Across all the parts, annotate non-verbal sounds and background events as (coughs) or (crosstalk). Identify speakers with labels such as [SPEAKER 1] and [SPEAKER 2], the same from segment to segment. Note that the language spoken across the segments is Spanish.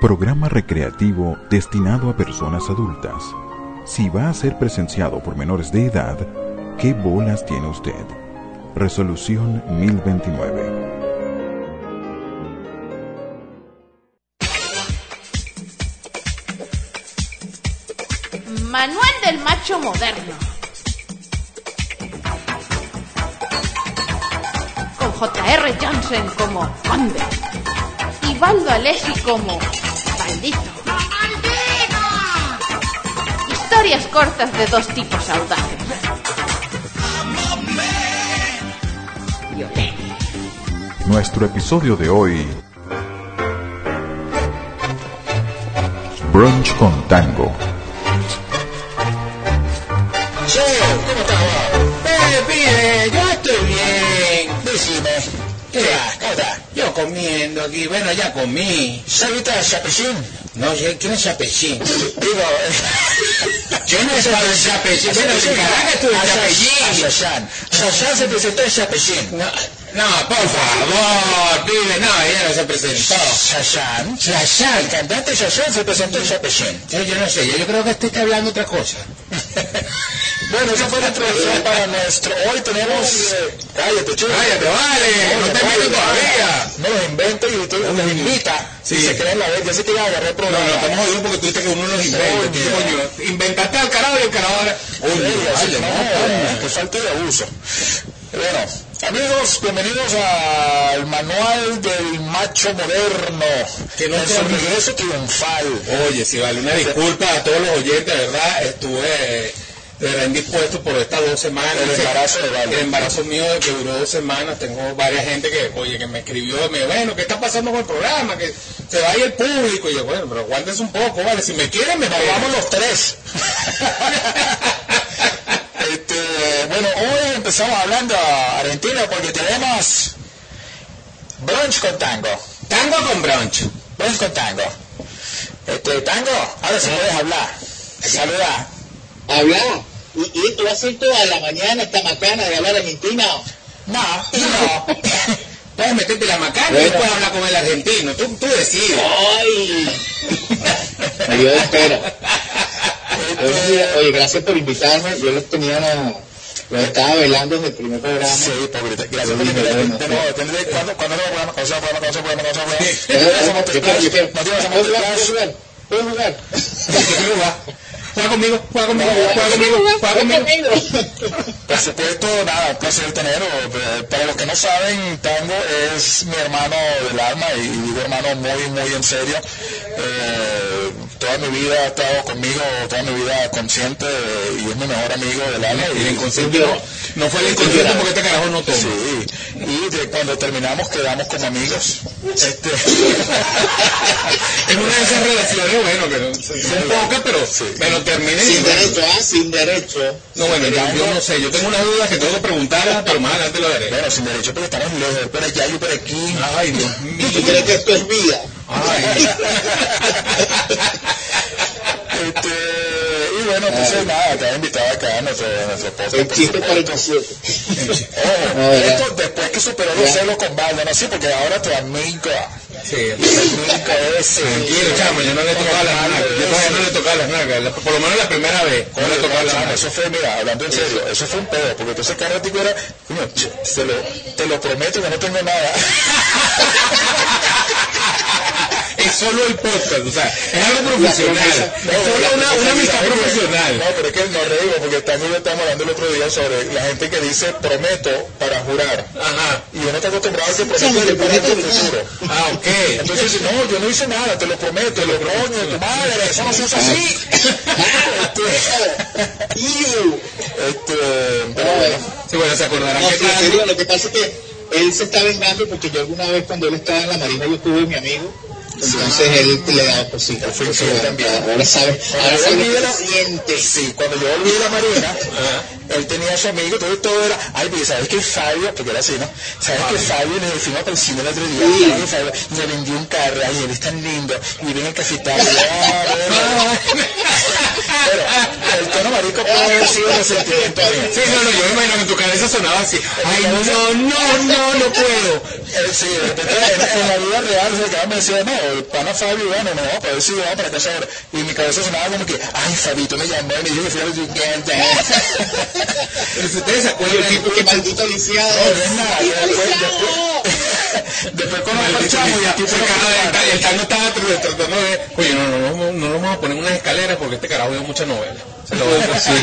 [SPEAKER 1] programa recreativo destinado a personas adultas. Si va a ser presenciado por menores de edad, ¿qué bolas tiene usted? Resolución 1029.
[SPEAKER 2] Manual del macho moderno. Con J.R. Johnson como Conde. Y Baldo Alessi como Baldito. Historias cortas de dos tipos audaces. Violeta.
[SPEAKER 1] Nuestro episodio de hoy. Brunch con Tango.
[SPEAKER 3] Che, ¿cómo estás? Eh, pibe, yo estoy bien. Decime, ¿qué vas? Yo comiendo aquí, bueno, ya comí. ¿Sabiste a Chapechín? No, yo- ¿quién es Chapechín? Digo, ¿quién es el Chapechín? Bueno, en Caracas estuve en Chapechín. Shashan. Shashan se presentó en Chapechín. No, no, por favor, pibe, no, ella no se presentó. Shashan. Shashan. El cantante Shashan se presentó en Chapechín. Yo, yo no sé, yo, yo creo que este está hablando otra cosa. (laughs) Bueno, esa fue la introducción para nuestro. Hoy tenemos. Cállate, chico. Cállate, vale. No te metes todavía. No los inventa y tú los invita. Sí. Y se creen la vez. Yo sé que iba a agarrar el programa. No, no, estamos jodidos porque tú dices que uno los inventa. ¿Qué coño? Inventaste al carajo y el carajo ahora. Oye, vale, no, que falta de abuso. Bueno, amigos, bienvenidos al manual del macho moderno. Que no en su regreso triunfal. Oye, si vale, una disculpa a todos los oyentes, de verdad, estuve verdad indispuesto por estas dos semanas. El embarazo de El embarazo mío que duró dos semanas. Tengo varias gente que, oye, que me escribió, me dijo, bueno, ¿qué está pasando con el programa? Que se vaya el público. Y yo, bueno, pero aguántense un poco, vale. Si me quieren, me vamos los tres. (laughs) Este, bueno, hoy empezamos hablando a Argentina porque tenemos brunch con tango. Tango con brunch. Brunch con tango. Este, tango, ahora sí puedes hablar. Saluda.
[SPEAKER 4] hablar. Y, y esto va a ser toda la mañana, esta macana de hablar argentino.
[SPEAKER 3] No, (laughs) no. Puedes meterte la macana y después hablar con el argentino. Tú, tú decides.
[SPEAKER 4] ¡Ay! Me dio de espera. Oye, gracias por invitarme. Yo los tenía la... Los estaba velando desde el primer programa.
[SPEAKER 3] Sí, pobreta. Gracias por invitarme. De nuevo, tendré- ¿cuándo, ¿cuándo no lo podemos. (laughs)
[SPEAKER 4] ¿Puedo jugar? (laughs)
[SPEAKER 3] Juega conmigo, juega conmigo, juega conmigo, juega conmigo. Por supuesto, nada, placer tenerlo. Eh, Para los que no saben, Tango es mi hermano del alma y digo hermano muy, muy en serio. Eh, toda mi vida ha estado conmigo, toda mi vida consciente y es mi mejor amigo del alma. Y el inconsciente no, no fue el inconsciente porque este carajo no toma. Sí, y de cuando terminamos quedamos como amigos. Este, (laughs) es una de esas relaciones, bueno, que no, son pocas, pero, pero terminé.
[SPEAKER 4] Sin derecho, ¿ah? Sin derecho.
[SPEAKER 3] No, bueno, yo, yo no sé, yo tengo una duda que tengo que preguntarla, (laughs) pero más adelante lo haré. Bueno, sin derecho, pero estamos lejos, por allá, yo por aquí. Ay, Dios mío.
[SPEAKER 4] ¿Tú crees que esto es vida?
[SPEAKER 3] Ay. (laughs) Este, y bueno, pues nada, te he invitado acá a nuestro, a nuestro podcast.
[SPEAKER 4] El chiste 47.
[SPEAKER 3] Ojo,
[SPEAKER 4] No, ¿verdad?
[SPEAKER 3] esto después que superó los celos con Baldo, no sí, porque ahora tu amigo. Sí, tu amigo ese. Tranquilo, chamo, yo no le he tocado las nalgas. Yo todavía no le he tocado las nalgas. Por lo menos la primera vez. No le he tocado las nalgas. Eso fue, mira, hablando en serio, eso fue un pedo, porque entonces cada ratico era, te lo, te lo prometo que no tengo nada. (laughs) Es solo el podcast, o sea, es algo profesional. Es solo una, una amistad profesional. No, pero es que nos reímos porque también estábamos hablando el otro día sobre la gente que dice prometo para jurar. Ajá. Y uno está acostumbrado a que prometo y prometo el futuro. Ah, ok. Entonces dice, no, yo no hice nada, te lo prometo, lo coño, tu madre, eso no se hace así. este, pero bueno. Sí, bueno, se acordarán
[SPEAKER 4] No,
[SPEAKER 3] que
[SPEAKER 4] sí, en serio, lo que pasa es que él se está vengando porque yo alguna vez cuando él estaba en la marina yo tuve mi amigo. Entonces él le daba cositas.
[SPEAKER 3] Yo también.
[SPEAKER 4] Ahora sabe, ahora
[SPEAKER 3] Cuando yo
[SPEAKER 4] sabe
[SPEAKER 3] volví de
[SPEAKER 4] que siente.
[SPEAKER 3] Sí, cuando yo volví de la marina, él tenía a su amigo, entonces todo era, ay, pero ¿sabes que Fabio, porque era así, ¿no? ¿Sabes que Fabio le fuimos para el cine el otro día?
[SPEAKER 4] Sí.
[SPEAKER 3] Ay, Fabio, le vendió un carro, ay, él es tan lindo, y viene el cafetal. (laughs) Pero el tono marico puede haber sido resentimiento mío.
[SPEAKER 5] Sí, no, no, yo me imagino que en tu cabeza sonaba así. Ay, no, no, no, no puedo.
[SPEAKER 3] Eh, Sí, de repente en, en la vida real se quedaba me decía, no, el pana Fabio, bueno, no, ver si vamos para casa ahora. Y en mi cabeza sonaba como que, ay, Fabito me llamó y me dijo que fui (laughs) al weekend.
[SPEAKER 5] ¿Ustedes se acuerdan?
[SPEAKER 4] Oye, el tipo que maldito
[SPEAKER 3] No,
[SPEAKER 4] lisiado.
[SPEAKER 3] no Después, después, después con el
[SPEAKER 5] Maldito
[SPEAKER 3] chamo y el
[SPEAKER 5] lisiado.
[SPEAKER 3] tipo
[SPEAKER 5] El el- el Tano estaba tr- tratando de... Oye, no, no, no, no lo vamos a poner en unas escaleras porque este carajo ve mucha novela. Se lo voy a decir.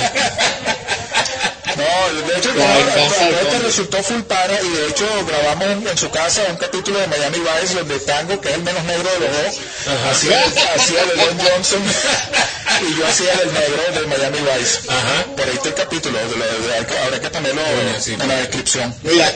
[SPEAKER 3] No, de hecho,
[SPEAKER 4] La del
[SPEAKER 3] este resultó full para y de hecho grabamos en, en su casa un capítulo de Miami Vice donde Tango, que es el menos negro de los dos, hacía, hacía de Don Johnson (laughs) y yo hacía del negro de Miami Vice.
[SPEAKER 5] Ajá.
[SPEAKER 3] Por ahí está el capítulo, de, lo- de- hay que- habrá que ponerlo
[SPEAKER 5] sí.
[SPEAKER 3] en la descripción.
[SPEAKER 4] Mira,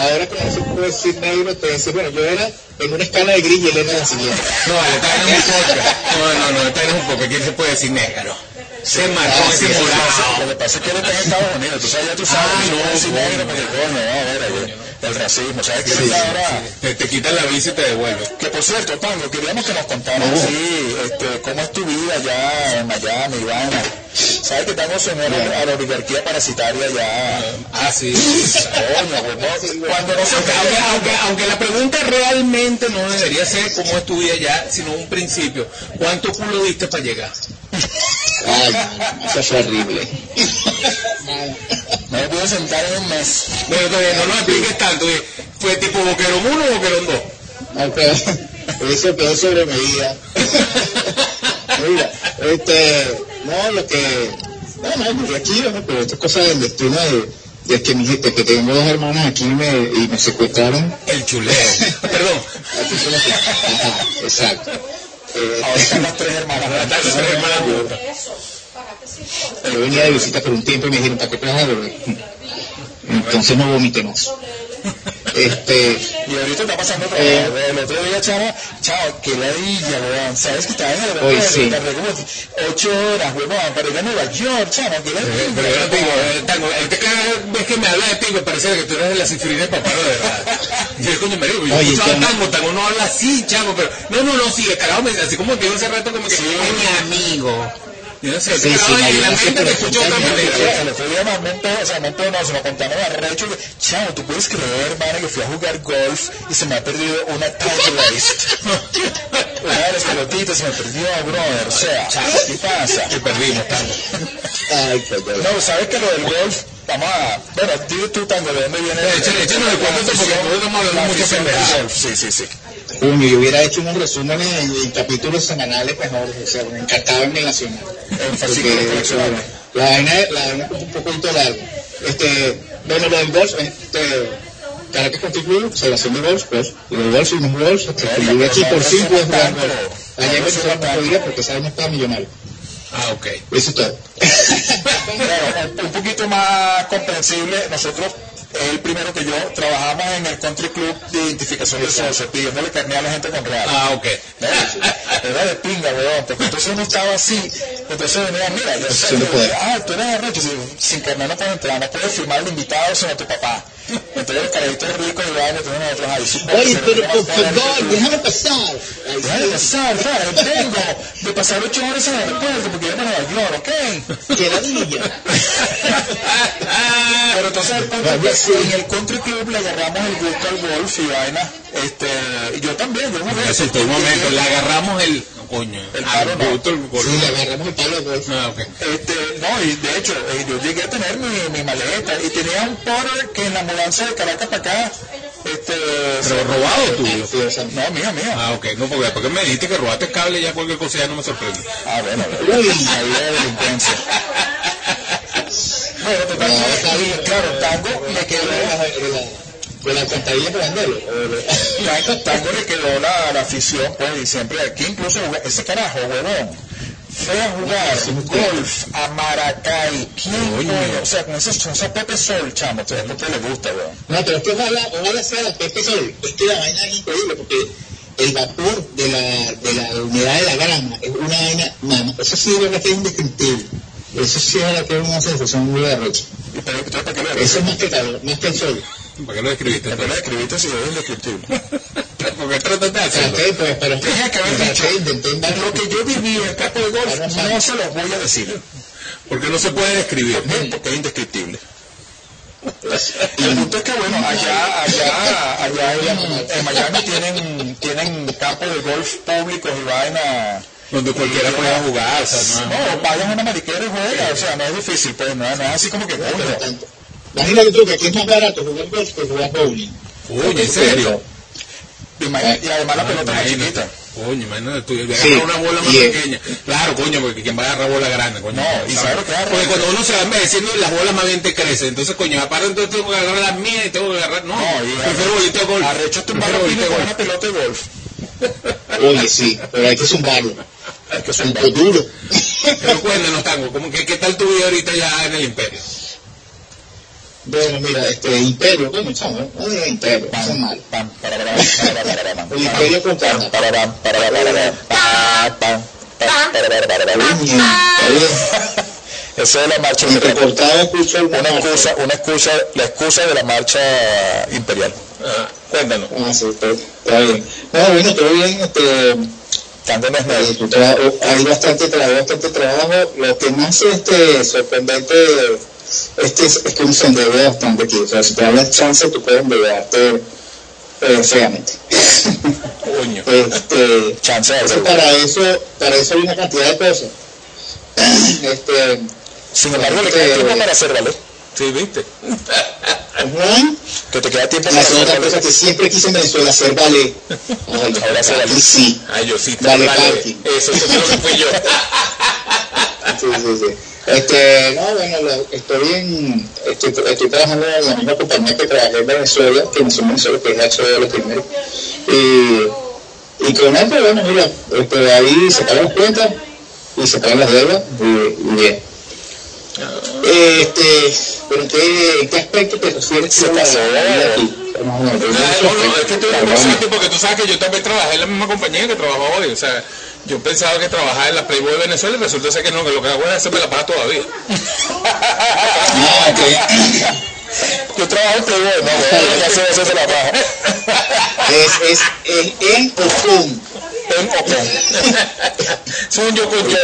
[SPEAKER 4] ahora que no se puede decir negro, te voy a decir, bueno, yo era en una escala de gris y él era la siguiente.
[SPEAKER 5] No, vale, esta vaina es un podcast. No, no, no, esta vaina es un podcast. ¿Quién se puede decir negro? Se marcó ese
[SPEAKER 4] sí, sí,
[SPEAKER 3] Lo
[SPEAKER 5] morado.
[SPEAKER 3] que pasa es que él está en Estados Unidos, tú sabes, ya tú sabes,
[SPEAKER 5] Ah,
[SPEAKER 3] no,
[SPEAKER 5] no,
[SPEAKER 3] si negro, porque coño, no, a ver, oye, el racismo, ¿sabes qué
[SPEAKER 4] Sí, sí,
[SPEAKER 3] ahora?
[SPEAKER 5] Te, te quitan la visa y te devuelven.
[SPEAKER 3] Que por cierto, Tango, queríamos que nos contaras así, este, cómo es tu vida ya en Miami, Ivana. Sabes que se unió a la- oligarquía parasitaria ya.
[SPEAKER 5] Ah, sí.
[SPEAKER 3] Coño, cuando no se
[SPEAKER 5] Aunque, aunque, aunque, aunque la pregunta realmente no debería ser cómo es tu vida ya, sino un principio. ¿Cuánto culo diste para llegar?
[SPEAKER 4] Ay, eso fue horrible.
[SPEAKER 3] no me pude sentar en un mes.
[SPEAKER 5] Bueno, todavía no nos expliques tanto. oye, ¿Fue tipo boquerón 1 o boquerón 2?
[SPEAKER 4] Aunque eso quedó sobre medida. Mira, este, no, lo que, no, no, llegué aquí, ¿no? pero esto es cosa del destino de, de que mi gente, que tengo dos hermanas aquí me, y me secuestraron.
[SPEAKER 5] El chuleo. (laughs) Perdón.
[SPEAKER 4] Ajá, exacto. Eh,
[SPEAKER 3] Ahora están las tres hermanas.
[SPEAKER 5] Ahora están las tres hermanas
[SPEAKER 4] yo venía de visita por un tiempo y me dijeron, ¿para qué te vas a beber? Entonces no vomité más. Este,
[SPEAKER 3] Y ahorita está pasando otra
[SPEAKER 4] Eh.
[SPEAKER 3] vez. El otro día, chavo, chavo, qué ladilla, weón. ¿Sabes que estaba en el
[SPEAKER 4] Hoy sí.
[SPEAKER 3] Tardé como ocho horas, weón, para ir a Nueva York, chavo, qué ladilla.
[SPEAKER 5] Pero yo te digo, eh, Tango, es que cada vez me parece que tú eres de la de papá, de verdad. Y yo, coño, me digo, yo
[SPEAKER 4] Oye,
[SPEAKER 5] escuchaba
[SPEAKER 4] Tango.
[SPEAKER 5] Tango, no habla así, chavo, pero no, no, no, sí, el carajo me así como que yo hace rato como que, es mi amigo. Yo no sé,
[SPEAKER 4] Sí,
[SPEAKER 5] la mente me escuchó de manera.
[SPEAKER 3] El otro día me montó, o sea, no, se contaron arrecho que, chavo, tú puedes creer, hermano, que fui a jugar golf y se me ha perdido una Titleist. (laughs) una de las pelotitas se me perdió, brother. O sea, ¿qué pasa?
[SPEAKER 5] Que perdimos, Tango.
[SPEAKER 4] ay, coño.
[SPEAKER 3] No, ¿sabes que lo del golf? Vamos a... Bueno, dime tú, Tango, ¿de dónde viene?
[SPEAKER 5] Échale, échanos el cuento porque nosotros estamos hablando
[SPEAKER 3] la
[SPEAKER 5] mucho
[SPEAKER 3] afición del
[SPEAKER 5] pendejadas.
[SPEAKER 3] golf? Sí, sí, sí.
[SPEAKER 4] Coño, yo hubiera hecho unos resúmenes en, en capítulos semanales mejor, o sea, me encantaba en el Nacional.
[SPEAKER 3] En fascículos
[SPEAKER 4] Porque,
[SPEAKER 3] coleccionables.
[SPEAKER 4] La vaina, la vaina es un poquito largo. Este, bueno, lo del golf, este, Caracas Country Club, observación de golf, pues, y del golf y los golf, este, llegué aquí por fin pude jugar golf. Allá en Venezuela no podía porque vaina estaba millonario.
[SPEAKER 5] Ah, ok.
[SPEAKER 4] Eso es todo. (laughs)
[SPEAKER 3] Un poquito más comprensible, nosotros, el primero que yo, trabajamos en el Country Club de identificación de socios, pidiéndole carne a la gente con real.
[SPEAKER 5] Ah, ok. (laughs)
[SPEAKER 3] Era de pinga, weón, porque entonces uno estaba así, entonces venía, mira, yo sé,
[SPEAKER 4] no
[SPEAKER 3] ah, tú eres arrecho, si- sin carne no puedes entrar, no puedes firmar el invitado sino tu papá. Entonces los carajitos ricos y vaina, entonces nosotros ahí,
[SPEAKER 4] Oye, pero por favor, déjame pasar.
[SPEAKER 3] Déjame pasar, claro, vengo de pasar ocho horas en el aeropuerto porque yo York, Pero que en el country club le agarramos el gusto al golf y vaina. Este, y yo también, yo no
[SPEAKER 5] Me un momento, le agarramos el... Coño,
[SPEAKER 3] El palo no.
[SPEAKER 5] gusto, el gol.
[SPEAKER 4] Sí, le agarramos el palo de golf.
[SPEAKER 5] Ah.
[SPEAKER 3] Este, no, y de hecho, eh, yo llegué a tener mi, mi maleta y tenía un porter que en la mudanza de Caracas para acá, este,
[SPEAKER 5] Pero robado tuyo.
[SPEAKER 3] No, mío, mío.
[SPEAKER 5] Ah, ok. No, porque después que me dijiste que robaste cable ya cualquier cosa ya no me sorprende.
[SPEAKER 3] Ah, bueno, bueno.
[SPEAKER 4] Uy.
[SPEAKER 3] De delincuencia. Bueno, total,
[SPEAKER 4] No,
[SPEAKER 3] claro, tango me quedó,
[SPEAKER 4] de la, la, la alcantarilla para venderlo. (laughs)
[SPEAKER 3] tango, tango le quedó la, la afición, pues, y siempre aquí incluso ese carajo, huevón, fue a jugar golf a Maracay. ¿Quién? O sea, con ese, ese Pepe Sol, chamo, a Pepe le gusta, weón.
[SPEAKER 4] No, pero es que ojalá, ojalá sea la Pepe Sol. Es que la vaina es increíble porque el vapor de la, de la humedad de la grama es una vaina, mamá, eso sí es verdad que es indescriptible. Eso sí es verdad que es una sensación muy arrecha.
[SPEAKER 3] ¿Y pero, entonces, ¿para qué lo
[SPEAKER 4] Eso es más que calor, más que el sol.
[SPEAKER 5] ¿Para qué lo escribiste?
[SPEAKER 3] ¿Para qué lo escribiste si es indescriptible? (laughs)
[SPEAKER 5] Porque trataste de hacerlo.
[SPEAKER 4] Pues, pero
[SPEAKER 3] Tenía que haber dicho, Lo que yo viví en el campo de golf,
[SPEAKER 4] no
[SPEAKER 3] se los voy a decir,
[SPEAKER 5] Porque no se puede describir.
[SPEAKER 3] porque es indescriptible. (laughs) El punto es que, bueno, allá, allá, allá en, Miami tienen, tienen campos de golf públicos y vaina.
[SPEAKER 5] Donde cualquiera pueda jugar. O sea, no-
[SPEAKER 3] No, vayan a una mariquera y juega, o sea, no es difícil, pues, no, no es así como que.
[SPEAKER 4] Imagínate tú que aquí es más barato jugar golf que jugar bowling.
[SPEAKER 5] Oye, en serio.
[SPEAKER 3] Y, además la pelota es chiquita.
[SPEAKER 5] Coño, imagínate tú, agarrar
[SPEAKER 4] Sí,
[SPEAKER 5] una bola más pequeña. Claro, coño, porque quien va a agarrar bola grande, coño.
[SPEAKER 3] No, y ¿sabes lo que agarra?
[SPEAKER 5] Porque cuando uno se va envejeciendo, las bolas más bien te crecen. Entonces, coño, aparte entonces tengo que agarrar las mías y tengo que agarrar. No, prefiero bolito de golf.
[SPEAKER 3] Balón
[SPEAKER 5] bolito de
[SPEAKER 3] con
[SPEAKER 5] golf.
[SPEAKER 3] una pelota de golf.
[SPEAKER 4] Oye, sí, pero hay que zumbarlo.
[SPEAKER 3] Hay que
[SPEAKER 4] Un
[SPEAKER 3] zumbar.
[SPEAKER 4] poco duro.
[SPEAKER 5] Pero cuéntanos, Tango, ¿cómo que, ¿qué tal tu vida ahorita ya en el Imperio?
[SPEAKER 4] Bueno, mira, este Imperio, coño, chamo, no digas Imperio, eso es malo.
[SPEAKER 3] Pam, para, para, para, para, para, pam.
[SPEAKER 4] El Imperio con
[SPEAKER 3] Pam,
[SPEAKER 4] Canadá.
[SPEAKER 3] para, pam, para, para, para, para, pam, pam, pam, para, para, para, para.
[SPEAKER 4] Coño, está bien.
[SPEAKER 3] Esa es la marcha imperial. Una excusa, una excusa, la excusa de la marcha imperial.
[SPEAKER 5] Ah, cuéntanos.
[SPEAKER 4] Ah, sí, está, está bien. No, bueno, todo bien, este, eh, hay bastante trabajo, bastante trabajo. Lo que más este, sorprendente este, es, que se endeuda bastante aquí. O sea, si te das la chance, tú puedes endeudarte eh, feamente.
[SPEAKER 5] Coño. (laughs)
[SPEAKER 4] este,
[SPEAKER 3] Chance de
[SPEAKER 4] para eso, para eso hay una cantidad de cosas. (coughs) este,
[SPEAKER 3] Sin embargo, le queda
[SPEAKER 4] este,
[SPEAKER 3] tiempo para hacer, ¿vale?
[SPEAKER 5] Sí, ¿viste?
[SPEAKER 3] Que te queda tiempo para hacer,
[SPEAKER 4] otra
[SPEAKER 3] ¿vale?
[SPEAKER 4] cosa que siempre quise en Venezuela, hacer ballet. Ay,
[SPEAKER 3] Ahora hace ballet.
[SPEAKER 4] aquí sí.
[SPEAKER 5] Ay, yo sí.
[SPEAKER 4] Vale, parking.
[SPEAKER 5] Eso, eso que fui yo. (laughs)
[SPEAKER 4] Sí, sí, sí. Este, no, bueno, estoy, en, estoy, estoy trabajando en la misma compañía que trabajé en Venezuela, que en Venezuela, que es HBO lo primero. Y, y con esto, bueno, mira, este, ahí pagan las cuentas y pagan las deudas y, bien. Este, pero ¿en qué, en qué aspecto te refieres a la vida aquí? No, no, no,
[SPEAKER 5] es que estoy consciente porque tú sabes que yo también trabajé en la misma compañía que trabajo hoy. O sea, yo pensaba que trabajaba en la Playboy de Venezuela y resulta ser que no, que lo que hago es hacerme la paga todavía.
[SPEAKER 4] Ah, ok.
[SPEAKER 3] Yo trabajo en Playboy, no, güey, ya sé hacerse la paja.
[SPEAKER 4] Es, es, es en o con.
[SPEAKER 3] En o con.
[SPEAKER 5] Soy yo con yo.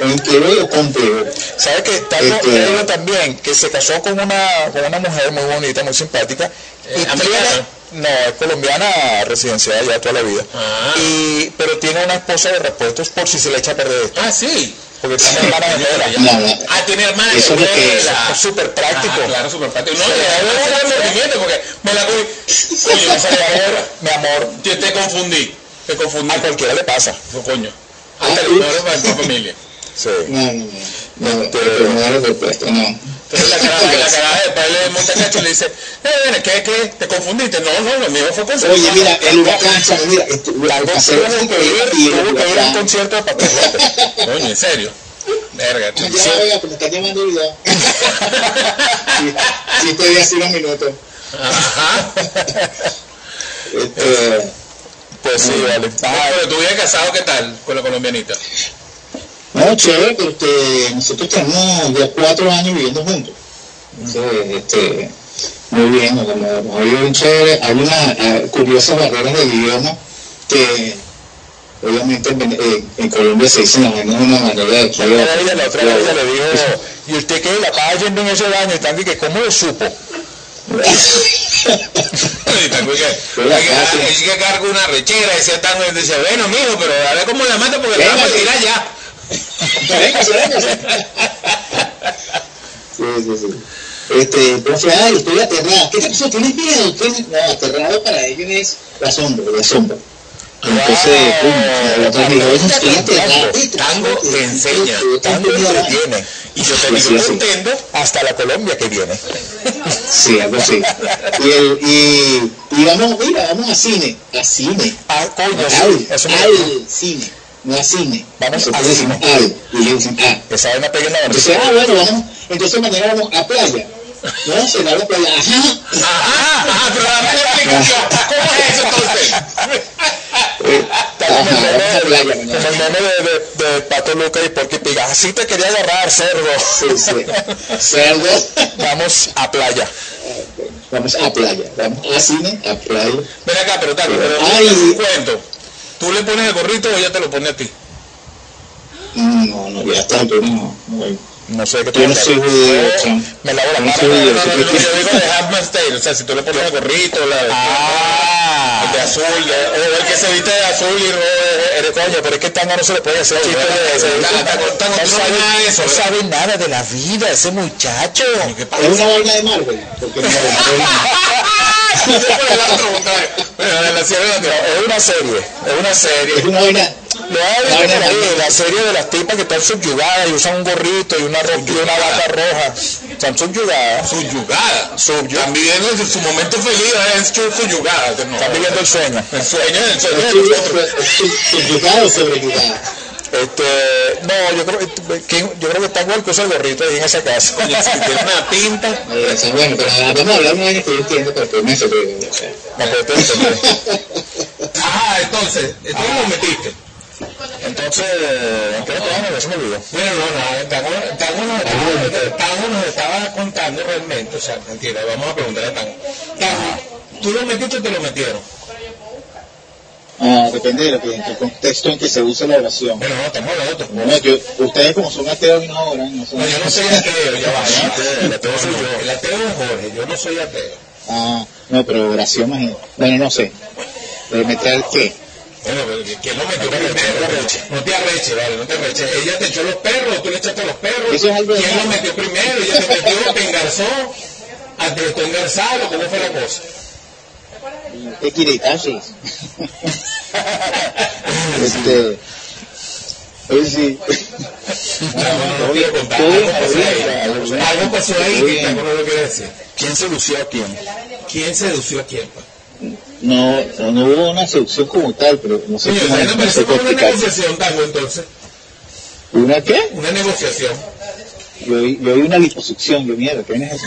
[SPEAKER 4] En, en Playboy o con Playboy.
[SPEAKER 3] ¿Sabes que Tayo
[SPEAKER 4] Este-
[SPEAKER 3] me dijo también que se casó con una, con una mujer muy bonita, muy simpática?
[SPEAKER 5] Eh, ¿americana?
[SPEAKER 3] No, es colombiana residenciada ya toda la vida.
[SPEAKER 5] Ah.
[SPEAKER 3] Y, pero tiene una esposa de repuestos por si se le echa a perder esto.
[SPEAKER 5] Ah, sí.
[SPEAKER 3] Porque tiene hermana gemela.
[SPEAKER 4] No, no.
[SPEAKER 5] Ah, tiene hermana
[SPEAKER 4] Eso es lo que es.
[SPEAKER 3] súper práctico.
[SPEAKER 5] Ah, claro, súper práctico. No, le da un sentimiento porque me la cogí. Coño, no
[SPEAKER 3] Mi amor, mi amor,
[SPEAKER 5] Yo te confundí. Te confundí.
[SPEAKER 3] a cualquiera le pasa.
[SPEAKER 5] Fue coño.
[SPEAKER 4] Ah,
[SPEAKER 5] Hasta el para tu familia.
[SPEAKER 3] Sí.
[SPEAKER 4] No, no, no. No, pero no era repuesto, no.
[SPEAKER 5] Entonces la cara, la cara de padre de Montacacho le dice, eh, ¿qué, qué? ¿Te confundiste? No, no, lo mío fue con
[SPEAKER 4] Oye, mira, el huracán, mira, hacer
[SPEAKER 3] tuvo que a un concierto de López.
[SPEAKER 5] Coño, en serio. Verga, tú-
[SPEAKER 4] Ya, oiga, pues me está llamando el video. Sí, sí, estoy hace unos minutos.
[SPEAKER 5] Ajá.
[SPEAKER 4] Este,
[SPEAKER 3] Pues sí, vale.
[SPEAKER 5] Pero tu vida casado, ¿qué tal con la colombianita?
[SPEAKER 4] No, chévere, este, nosotros tenemos ya cuatro años viviendo juntos. Entonces, este, muy bien, como muy bien chévere. Hay unas eh, curiosas barreras del idioma que obviamente en, eh, en Colombia se dicen las vainas de una manera de a
[SPEAKER 3] La
[SPEAKER 4] otra.
[SPEAKER 3] vez, la otra vez ella le dijo, ¿y usted qué? ¿La pasa yendo en ese baño? Y Tango, que ¿cómo lo supo? (laughs)
[SPEAKER 5] Y Tango, que, que, que, que carga una rechera, decía Tango, y dice, bueno, mijo, pero a ver cómo la mata porque la vamos a tirar ya.
[SPEAKER 4] Sí, sí, sí. Este, entonces, ay, estoy aterrada. ¿Qué te pasó? ¿Tienes miedo? ¿Tienes- No, aterrado para ellos es la sombra, la sombra. Entonces, pum, dijo, oye, estoy aterrado.
[SPEAKER 5] Tango te enseña,
[SPEAKER 3] Tango entretiene.
[SPEAKER 5] Y yo te digo contento.
[SPEAKER 3] Hasta la Colombia que viene.
[SPEAKER 4] Sí, algo así. Y, el, y, y vamos, mira, vamos a cine. A cine.
[SPEAKER 3] Ah, coño,
[SPEAKER 4] Al, al cine. No a cine.
[SPEAKER 3] Vamos
[SPEAKER 4] ellos dicen ah.
[SPEAKER 3] Esa vaina pega en la
[SPEAKER 4] Entonces, ah, bueno, vamos. Entonces mañana vamos a playa. No, a cenar a la playa. Ajá.
[SPEAKER 5] Ajá, ajá, pero dame la explicación. ¿Cómo es eso entonces?
[SPEAKER 3] Como el meme
[SPEAKER 4] a
[SPEAKER 3] de, de, de, Pato Luca y Porky Pig. Así te quería agarrar, cerdo.
[SPEAKER 4] Sí, sí. Cerdo.
[SPEAKER 3] Vamos a playa.
[SPEAKER 4] Vamos a playa. Vamos a cine, a playa.
[SPEAKER 5] Ven acá, pero Tango, pero
[SPEAKER 4] Ay.
[SPEAKER 5] un cuento. ¿Tú le pones el gorrito o ella te lo pone a ti?
[SPEAKER 4] No, no, ya está, yo no. no.
[SPEAKER 3] No sé qué
[SPEAKER 4] Yo no soy judío.
[SPEAKER 3] Me lavo la
[SPEAKER 4] No, soy cristiano.
[SPEAKER 5] Yo digo de Handmaid's Tale, o sea, si tú le pones el gorrito, la,
[SPEAKER 3] Ah,
[SPEAKER 5] el de azul, de- o el que se viste de azul y rojo,
[SPEAKER 3] Eres coño, pero es que Tanga no se le puede hacer chiste de eso.
[SPEAKER 5] No de
[SPEAKER 3] sabe nada de la vida, ese muchacho.
[SPEAKER 4] Es una vaina de Marvel. Porque no, (laughs)
[SPEAKER 5] La. Bueno, de la serie de la
[SPEAKER 3] Es una serie, es una serie.
[SPEAKER 4] es una vaina.
[SPEAKER 3] Lo hay
[SPEAKER 4] La
[SPEAKER 3] serie de las tipas que están subyugadas y usan un gorrito y una, y una bata roja. Están subyugadas.
[SPEAKER 5] Subyugada. Están viviendo en su momento feliz, es su- subyugada. que no.
[SPEAKER 3] Están viviendo el sueño.
[SPEAKER 5] el sueño, el sueño de
[SPEAKER 4] Sub-
[SPEAKER 5] nosotros.
[SPEAKER 4] Subyugado o sobreyugado.
[SPEAKER 3] Este, no, yo creo que, que- yo creo que está igual que usa el gorrito ahí en esa casa. (laughs)
[SPEAKER 5] Coño, si tiene una pinta.
[SPEAKER 4] Eh, o sea, bueno, pero vamos a hablar una vaina que yo entiendo, pero que me sorprende. O sea.
[SPEAKER 3] No, pero te entendí.
[SPEAKER 5] Ajá, entonces, entonces lo metiste.
[SPEAKER 3] Entonces, ¿en qué estábamos? Eso me olvidó.
[SPEAKER 5] Bueno, no, no, Tango, nos estaba, Tango nos estaba contando realmente, o sea, mentira, vamos a preguntarle a Tango. Tango, ¿tú lo metiste o te lo metieron?
[SPEAKER 4] Ah, depende de lo que, del contexto en que se use la oración.
[SPEAKER 5] Bueno, no, estamos hablando de.
[SPEAKER 4] Bueno, yo, ustedes como son ateos y no oran, no son...
[SPEAKER 5] No, yo no soy ateo, ya va, ya. El ateo soy yo. El ateo es Jorge, yo no soy ateo.
[SPEAKER 4] Ah, no, pero oración más... Bueno, no sé. ¿De meter qué?
[SPEAKER 5] Bueno, pero ¿quién lo metió primero? No te arreche, vale, no te arreche. Ella te echó los perros, tú le echaste los perros.
[SPEAKER 4] Eso es algo de-
[SPEAKER 5] ¿Quién lo metió primero? Ella te metió, te engarzó, te dejó engarzado, ¿cómo fue la cosa?
[SPEAKER 4] ¿Qué quiere Itachis? (laughs) este... Oye, sí.
[SPEAKER 5] No, no, quiero contar.
[SPEAKER 4] Todo
[SPEAKER 5] Algo pasó ahí. que no lo quiere decir.
[SPEAKER 3] ¿Quién sedució a quién?
[SPEAKER 5] ¿Quién sedució a quién?
[SPEAKER 4] No, no, no hubo una seducción como tal, pero no sé
[SPEAKER 5] Coño,
[SPEAKER 4] cómo,
[SPEAKER 5] una negociación, Tango, entonces.
[SPEAKER 4] ¿Una qué?
[SPEAKER 5] Una negociación.
[SPEAKER 4] Yo, vi- yo vi una liposucción, yo mierda, ¿qué es (laughs) eso?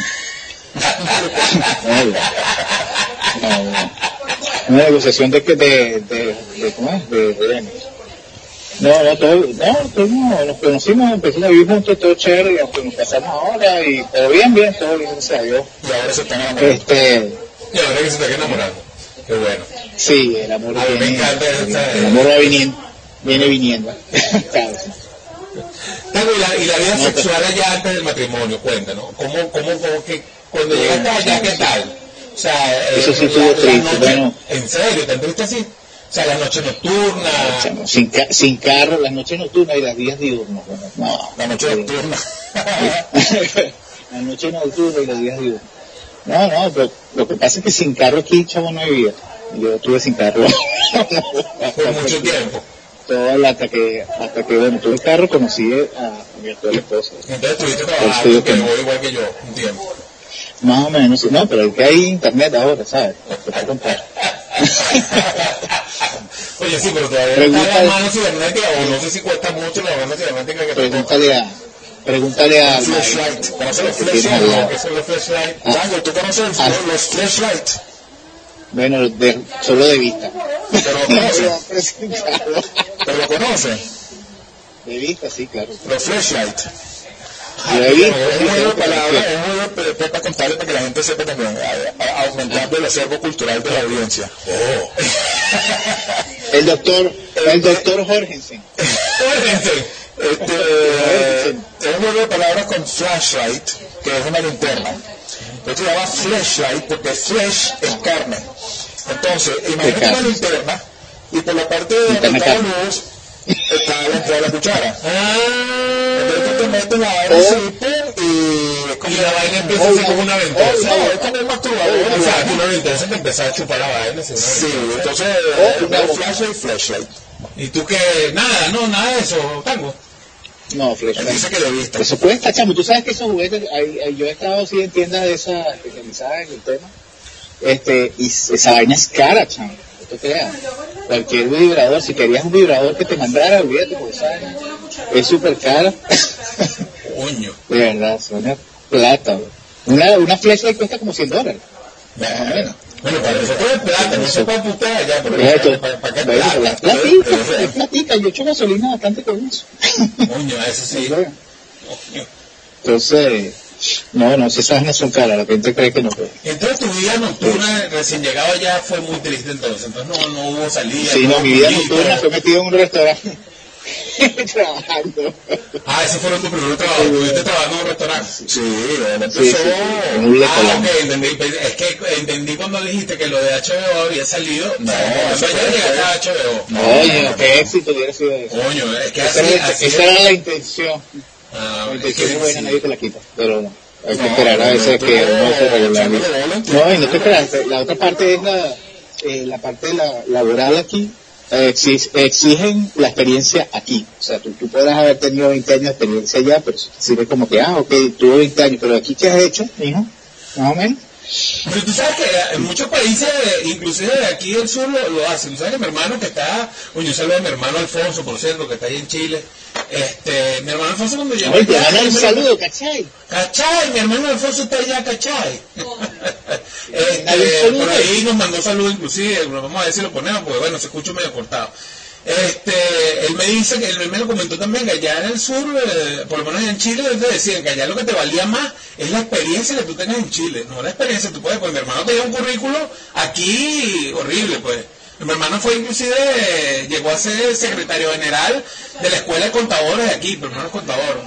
[SPEAKER 4] No, no, no. Una negociación de que de, de, de, ¿cómo es? De, de- no, no, todo, no, todo, no, nos conocimos, empezamos a vivir juntos, todo chévere, y nos casamos ahora, y todo bien, bien, todo bien, gracias a Dios.
[SPEAKER 3] Y ahora se están enamorando.
[SPEAKER 4] Este,
[SPEAKER 5] Y ahora que se está enamorando. Qué bueno.
[SPEAKER 4] sí, el amor
[SPEAKER 5] A mí me
[SPEAKER 4] viene,
[SPEAKER 5] encanta esa-
[SPEAKER 4] el amor va viniendo, viene viniendo. (laughs)
[SPEAKER 5] Tango, y la, y la vida
[SPEAKER 4] No,
[SPEAKER 5] sexual allá antes del matrimonio, cuéntanos. ¿Cómo, cómo, cómo que cuando llegaste allá, qué tal? O sea, eh,
[SPEAKER 4] Eso sí
[SPEAKER 5] la-
[SPEAKER 4] estuvo
[SPEAKER 5] la
[SPEAKER 4] triste,
[SPEAKER 5] noche-
[SPEAKER 4] bueno.
[SPEAKER 5] ¿En serio? ¿Te triste así? O sea, la noche nocturna.
[SPEAKER 4] Chamo, sin, ca- sin carro, las noches nocturnas y las días diurnos. bueno, No,
[SPEAKER 3] La noche nocturna. (laughs)
[SPEAKER 4] la noche nocturna y los días diurnos. No, no, pero lo que pasa es que sin carro aquí, chavo, no vivía. Yo estuve sin carro. (laughs)
[SPEAKER 5] Por mucho tiempo.
[SPEAKER 4] Todo el- hasta que, hasta que, bueno, tuve carro, conocí a, a mi actual esposa.
[SPEAKER 5] Entonces estuviste
[SPEAKER 4] Por
[SPEAKER 5] trabajando, que
[SPEAKER 4] que no.
[SPEAKER 5] voy igual que yo, un tiempo.
[SPEAKER 4] Más o menos, no, pero es que hay internet ahora, ¿sabes? Contar. (laughs)
[SPEAKER 5] Oye, sí, pero todavía
[SPEAKER 4] Pregúntale-
[SPEAKER 5] está la mano cibernética, o no sé si cuesta mucho la mano cibernética que
[SPEAKER 4] Pregúntale a, pregúntale a,
[SPEAKER 3] Flashlight. ¿Conoces los flashlights?
[SPEAKER 5] son los flashlights.
[SPEAKER 4] Ah.
[SPEAKER 3] Tango, ¿tú conoces
[SPEAKER 4] Ah.
[SPEAKER 3] los, flashlights?
[SPEAKER 4] Bueno, de, solo de vista.
[SPEAKER 3] Pero (laughs) lo conoces. ¿Pero lo conoces?
[SPEAKER 4] De vista, sí, claro.
[SPEAKER 3] Los flashlights.
[SPEAKER 4] Yo he visto,
[SPEAKER 3] Es
[SPEAKER 4] sí.
[SPEAKER 3] es para contarle para que la gente sepa también, a- a- aumentando el acervo cultural de la audiencia.
[SPEAKER 5] Oh. (laughs)
[SPEAKER 4] El doctor, el doctor Jorgensen.
[SPEAKER 5] Fíjense.
[SPEAKER 3] Este, es un juego de palabras con flashlight, que es una linterna. Esto se llama flashlight porque flesh es carne. Entonces, imagínate una linterna y por la parte de la luz está entrada de la cuchara.
[SPEAKER 5] Ah,
[SPEAKER 3] Entonces tú te metes la vaina
[SPEAKER 4] Oh.
[SPEAKER 3] así, pum, y...
[SPEAKER 5] y la vaina empieza así como una ventosa.
[SPEAKER 3] no, es como un masturbador.
[SPEAKER 5] O sea, tú le interesa te empezás a chupar la vaina. ¿sí?
[SPEAKER 3] Entonces,
[SPEAKER 4] Oh,
[SPEAKER 3] una
[SPEAKER 4] una-
[SPEAKER 3] flashlight, flashlight.
[SPEAKER 5] Y tú que, nada, no, nada de eso, tango.
[SPEAKER 4] No, flashlight.
[SPEAKER 3] dice que de vista.
[SPEAKER 4] Eso cuesta, chamo. Tú sabes que esos juguetes, hay- yo he estado así en tiendas de esas especializadas en el tema, este, y esa vaina es cara, chamo. Te creas. Cualquier vibrador, si querías un vibrador que te mandara, olvídate, porque vaina es súper cara. (laughs)
[SPEAKER 5] Coño.
[SPEAKER 4] de verdad, suena plata. Una, una flashlight cuesta como 100 dólares. Más o menos.
[SPEAKER 5] Bueno, para nosotros es plata, no se puede putear allá, pero
[SPEAKER 4] Esto,
[SPEAKER 5] ¿para, para qué
[SPEAKER 4] bueno,
[SPEAKER 5] plata?
[SPEAKER 4] la platica, es platica. Yo echo gasolina bastante con eso.
[SPEAKER 5] Coño, eso sí. (laughs)
[SPEAKER 4] Coño. Entonces, no, no, si esas no son caras, la gente cree que no. pero-
[SPEAKER 5] Entonces tu vida nocturna recién llegado allá fue muy triste entonces, entonces no, no hubo salida.
[SPEAKER 4] Sí, no, mi vida nocturna fue metido en un restaurante. (laughs) trabajando.
[SPEAKER 5] Ah, ese fue tu primer trabajo. Estuviste trabajando en un restaurante.
[SPEAKER 3] Sí, empezó.
[SPEAKER 4] Sí, sí,
[SPEAKER 5] Ah, ok, entendí. Es que entendí cuando dijiste que lo de HBO había salido.
[SPEAKER 3] No,
[SPEAKER 5] o sea, ya llegaste a HBO.
[SPEAKER 4] Coño, qué éxito hubiera sido eso.
[SPEAKER 5] Coño, es que
[SPEAKER 4] Esa
[SPEAKER 5] así,
[SPEAKER 4] esa
[SPEAKER 5] es.
[SPEAKER 4] era la intención.
[SPEAKER 5] Ah,
[SPEAKER 4] intención
[SPEAKER 5] que
[SPEAKER 4] buena,
[SPEAKER 5] sí.
[SPEAKER 4] nadie te la quita. Pero hay que
[SPEAKER 3] No,
[SPEAKER 4] esperar a veces que
[SPEAKER 3] no,
[SPEAKER 4] uno se regularice. No, y no te creas, la otra parte es la, eh, la parte la, laboral aquí. eh, exi- exigen la experiencia aquí. O sea, tú, tú podrás haber tenido 20 años de experiencia allá, pero eso sirve como que, ah, ok, tuve 20 años, pero aquí, ¿qué has hecho, hijo? Más o menos.
[SPEAKER 5] Pero tú sabes que en muchos países, inclusive de aquí del sur, lo, lo hacen. Tú sabes que mi hermano que está, oye, yo saludo a mi hermano Alfonso, por cierto, que está ahí en Chile. Este, mi hermano Alfonso cuando llegó
[SPEAKER 4] Oye, te
[SPEAKER 5] allá,
[SPEAKER 4] un saludo, ¿cachai?
[SPEAKER 5] ¿Cachai? Mi hermano Alfonso está allá, ¿cachai? (laughs) este, por ahí nos mandó saludos inclusive, vamos a ver si lo ponemos, porque bueno, se escucha medio cortado. Este, él me dice que él me lo comentó también que allá en el sur, eh, por lo menos en Chile, ellos te decían que allá lo que te valía más es la experiencia que tú tengas en Chile, no la experiencia tú puedes, pues mi hermano tenía un currículo aquí horrible, pues. Mi hermano fue inclusive, eh, llegó a ser secretario general de la escuela de contadores de aquí, mi hermano es contador.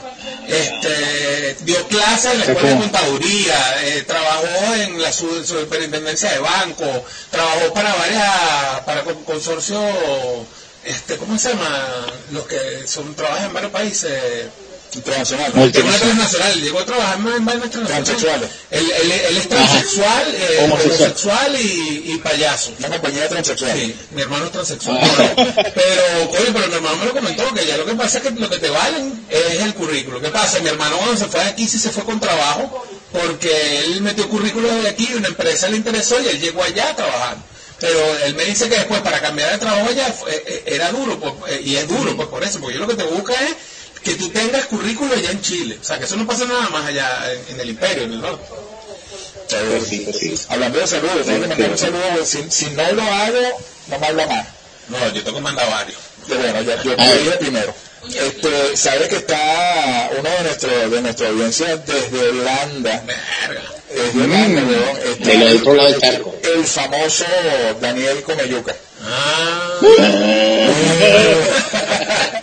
[SPEAKER 5] Este, dio clases en la escuela de contaduría, eh, trabajó en la su- superintendencia de banco, trabajó para varias, para con- consorcios, este, ¿cómo se llama? Los que son, trabajan en varios países.
[SPEAKER 3] Internacional.
[SPEAKER 5] Tribunal transnacional, llegó a trabajar más en vainas transnacionales.
[SPEAKER 3] Transexuales.
[SPEAKER 5] Él, él- él es transexual, eh,
[SPEAKER 4] Homosexual.
[SPEAKER 5] y, y payaso.
[SPEAKER 3] Una compañía transexual.
[SPEAKER 5] Sí, mi hermano es transexual. Pero, coño, pero mi hermano me lo comentó, que ya lo que pasa es que lo que te valen es el currículo. ¿Qué pasa? Mi hermano cuando se fue de aquí sí se fue con trabajo, porque él metió currículo de aquí y una empresa le interesó y él llegó allá a trabajar. Pero él me dice que después para cambiar de trabajo allá fue- eh, era duro, pues, eh, y es duro, pues por eso, porque yo lo que te busca es que tú tengas currículo allá en Chile. O sea, que eso no pasa nada más allá en, en el imperio, en el norte.
[SPEAKER 4] Pues sí, sí.
[SPEAKER 3] Hablando de saludos, tengo que mandar un saludo. Si, si no lo hago, no me habla más.
[SPEAKER 5] No, yo tengo que mandar varios.
[SPEAKER 3] Bueno, ya, yo te dije primero. Este, sabe que está uno de nuestro, de nuestra audiencia desde Holanda. Desde Holanda. Este,
[SPEAKER 4] Mm. Del otro lado del charco.
[SPEAKER 3] el famoso Daniel Comeyuca.
[SPEAKER 5] Ah. (laughs) (laughs)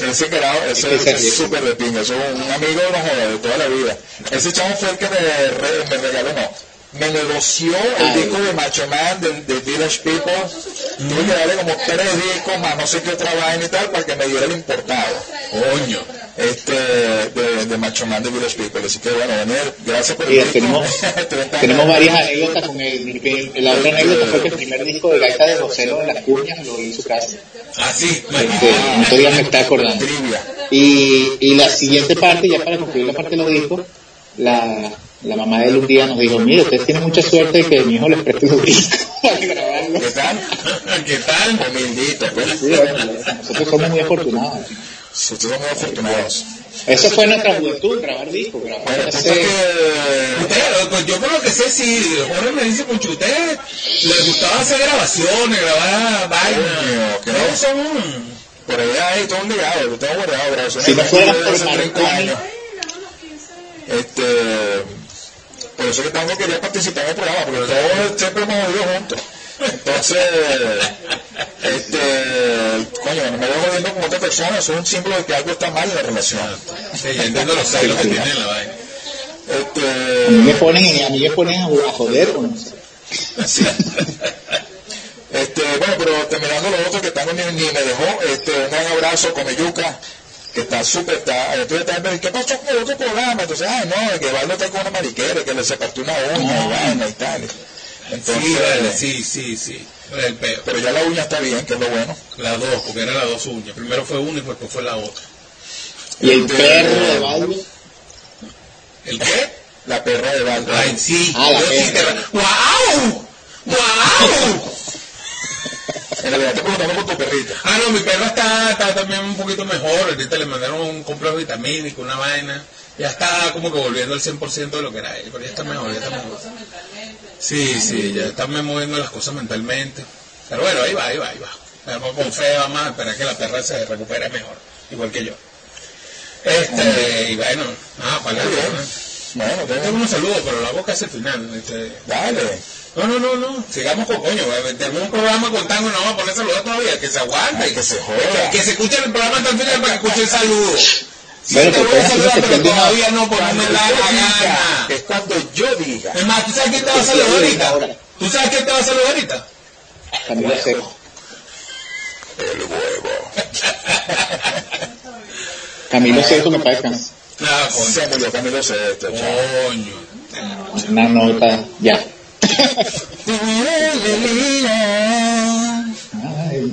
[SPEAKER 3] ese carajo, ese es súper de pinga, es un amigo no joder, de toda la vida. Ese chavo fue el que me, re- me regaló, no, me negoció el
[SPEAKER 4] Ay.
[SPEAKER 3] disco de Macho Man, de, de Village People. Tuve que darle como tres discos más no sé qué otra vaina y tal para que me diera el importado.
[SPEAKER 5] Coño.
[SPEAKER 3] Este, de, de Macho Man de Village People. Así que bueno, Daniel, gracias por el disco.
[SPEAKER 4] tenemos, (laughs)
[SPEAKER 3] 30
[SPEAKER 4] tenemos varias anécdotas con él. La otra anécdota fue que el primer disco de Gaita de Rosero en las cuñas lo hizo su casa.
[SPEAKER 5] Así.
[SPEAKER 4] Este, en estos días me está acordando. Y, y la siguiente parte, ya para concluir la parte de los discos, la, la mamá de él un día nos dijo, mire, ustedes tienen mucha suerte de que mi hijo les preste los discos (laughs) para grabarlos.
[SPEAKER 3] ¿Qué tal?
[SPEAKER 5] ¿Qué tal?
[SPEAKER 3] Humildito, pues.
[SPEAKER 4] Sí, bueno, nosotros somos muy afortunados.
[SPEAKER 3] Nosotros somos muy afortunados.
[SPEAKER 4] Eso fue nuestra juventud, grabar discos. Grabar
[SPEAKER 3] que...
[SPEAKER 5] Usted, pues yo por lo que sé, sí, Jorge me dice mucho, usted les gustaba hacer grabaciones, grabar vainas.
[SPEAKER 3] Que no.
[SPEAKER 5] Son...
[SPEAKER 3] Por ahí hay todo un legado, yo tengo guardado grabaciones.
[SPEAKER 4] Si no fuera
[SPEAKER 3] de
[SPEAKER 4] por
[SPEAKER 3] hace 30
[SPEAKER 4] Marconi.
[SPEAKER 3] años. Este, por eso que tengo quería participar en el programa, porque todos siempre hemos vivido juntos. Entonces, este, coño, no me voy jodiendo con otra persona, eso es un símbolo de que algo está mal en la relación.
[SPEAKER 5] Sí, entiendo los celos que tiene la vaina.
[SPEAKER 4] A mí
[SPEAKER 3] Este,
[SPEAKER 4] me ponen, a mí me ponen a joder. o no sé.
[SPEAKER 3] Sí. Este, bueno, pero terminando lo otro que tanto ni, ni me dejó, este, un gran abrazo con Meyuca, que está súper, está, entonces también, ¿qué pasó con el otro programa? Entonces, ah, no, que Valdo está con una mariquera, que le se partió una uña y vaina y tal. Entonces,
[SPEAKER 5] Sí, vale, sí, sí, sí. El peo.
[SPEAKER 3] pero ya la uña está bien, que es lo bueno.
[SPEAKER 5] Las dos, porque eran las dos uñas. Primero fue una y después fue la otra.
[SPEAKER 4] Y el perro de Baldo.
[SPEAKER 5] ¿El qué?
[SPEAKER 3] La perra de Valdo.
[SPEAKER 5] Ay, sí.
[SPEAKER 4] Ah, la perra.
[SPEAKER 5] ¡Guau! ¡Guau!
[SPEAKER 3] En realidad te preguntamos por tu perrita.
[SPEAKER 5] Ah, no, mi perro está, está también un poquito mejor. Ahorita le mandaron un complejo vitamínico, una vaina. Ya está como que volviendo al 100% de lo que era él. Pero ya está mejor, ya está mejor. Sí, sí, ya están moviendo las cosas mentalmente. Pero bueno, ahí va, ahí va, ahí va. Vamos con fe, vamos a esperar que la perra se recupere mejor. Igual que yo. Este, y bueno, ah, para adelante.
[SPEAKER 3] Bueno,
[SPEAKER 5] Tengo
[SPEAKER 3] tengo-
[SPEAKER 5] unos saludos, pero lo hago casi al final. Este,
[SPEAKER 3] dale.
[SPEAKER 5] No, no, no, no. Sigamos con coño. güey. Tenemos un programa con tango y no vamos a poner saludos todavía. Que se aguanta y que se joda. Que, que se escuche el programa hasta el final para que escuche el saludo. Sí,
[SPEAKER 4] Bueno,
[SPEAKER 5] te voy a
[SPEAKER 4] pues,
[SPEAKER 5] saludar,
[SPEAKER 4] se
[SPEAKER 5] pero todavía no, porque no me da la gana.
[SPEAKER 3] Es cuando yo diga.
[SPEAKER 5] Es más, ¿tú sabes quién te va a saludar ahorita? ¿Tú sabes quién te va a saludar ahorita?
[SPEAKER 4] Camilo Seco.
[SPEAKER 3] El huevo.
[SPEAKER 4] Camilo Seco me parece. ¿no?
[SPEAKER 5] Ah,
[SPEAKER 3] Se murió Camilo Sesto,
[SPEAKER 5] coño.
[SPEAKER 4] Una nota, ya. (laughs) Ay,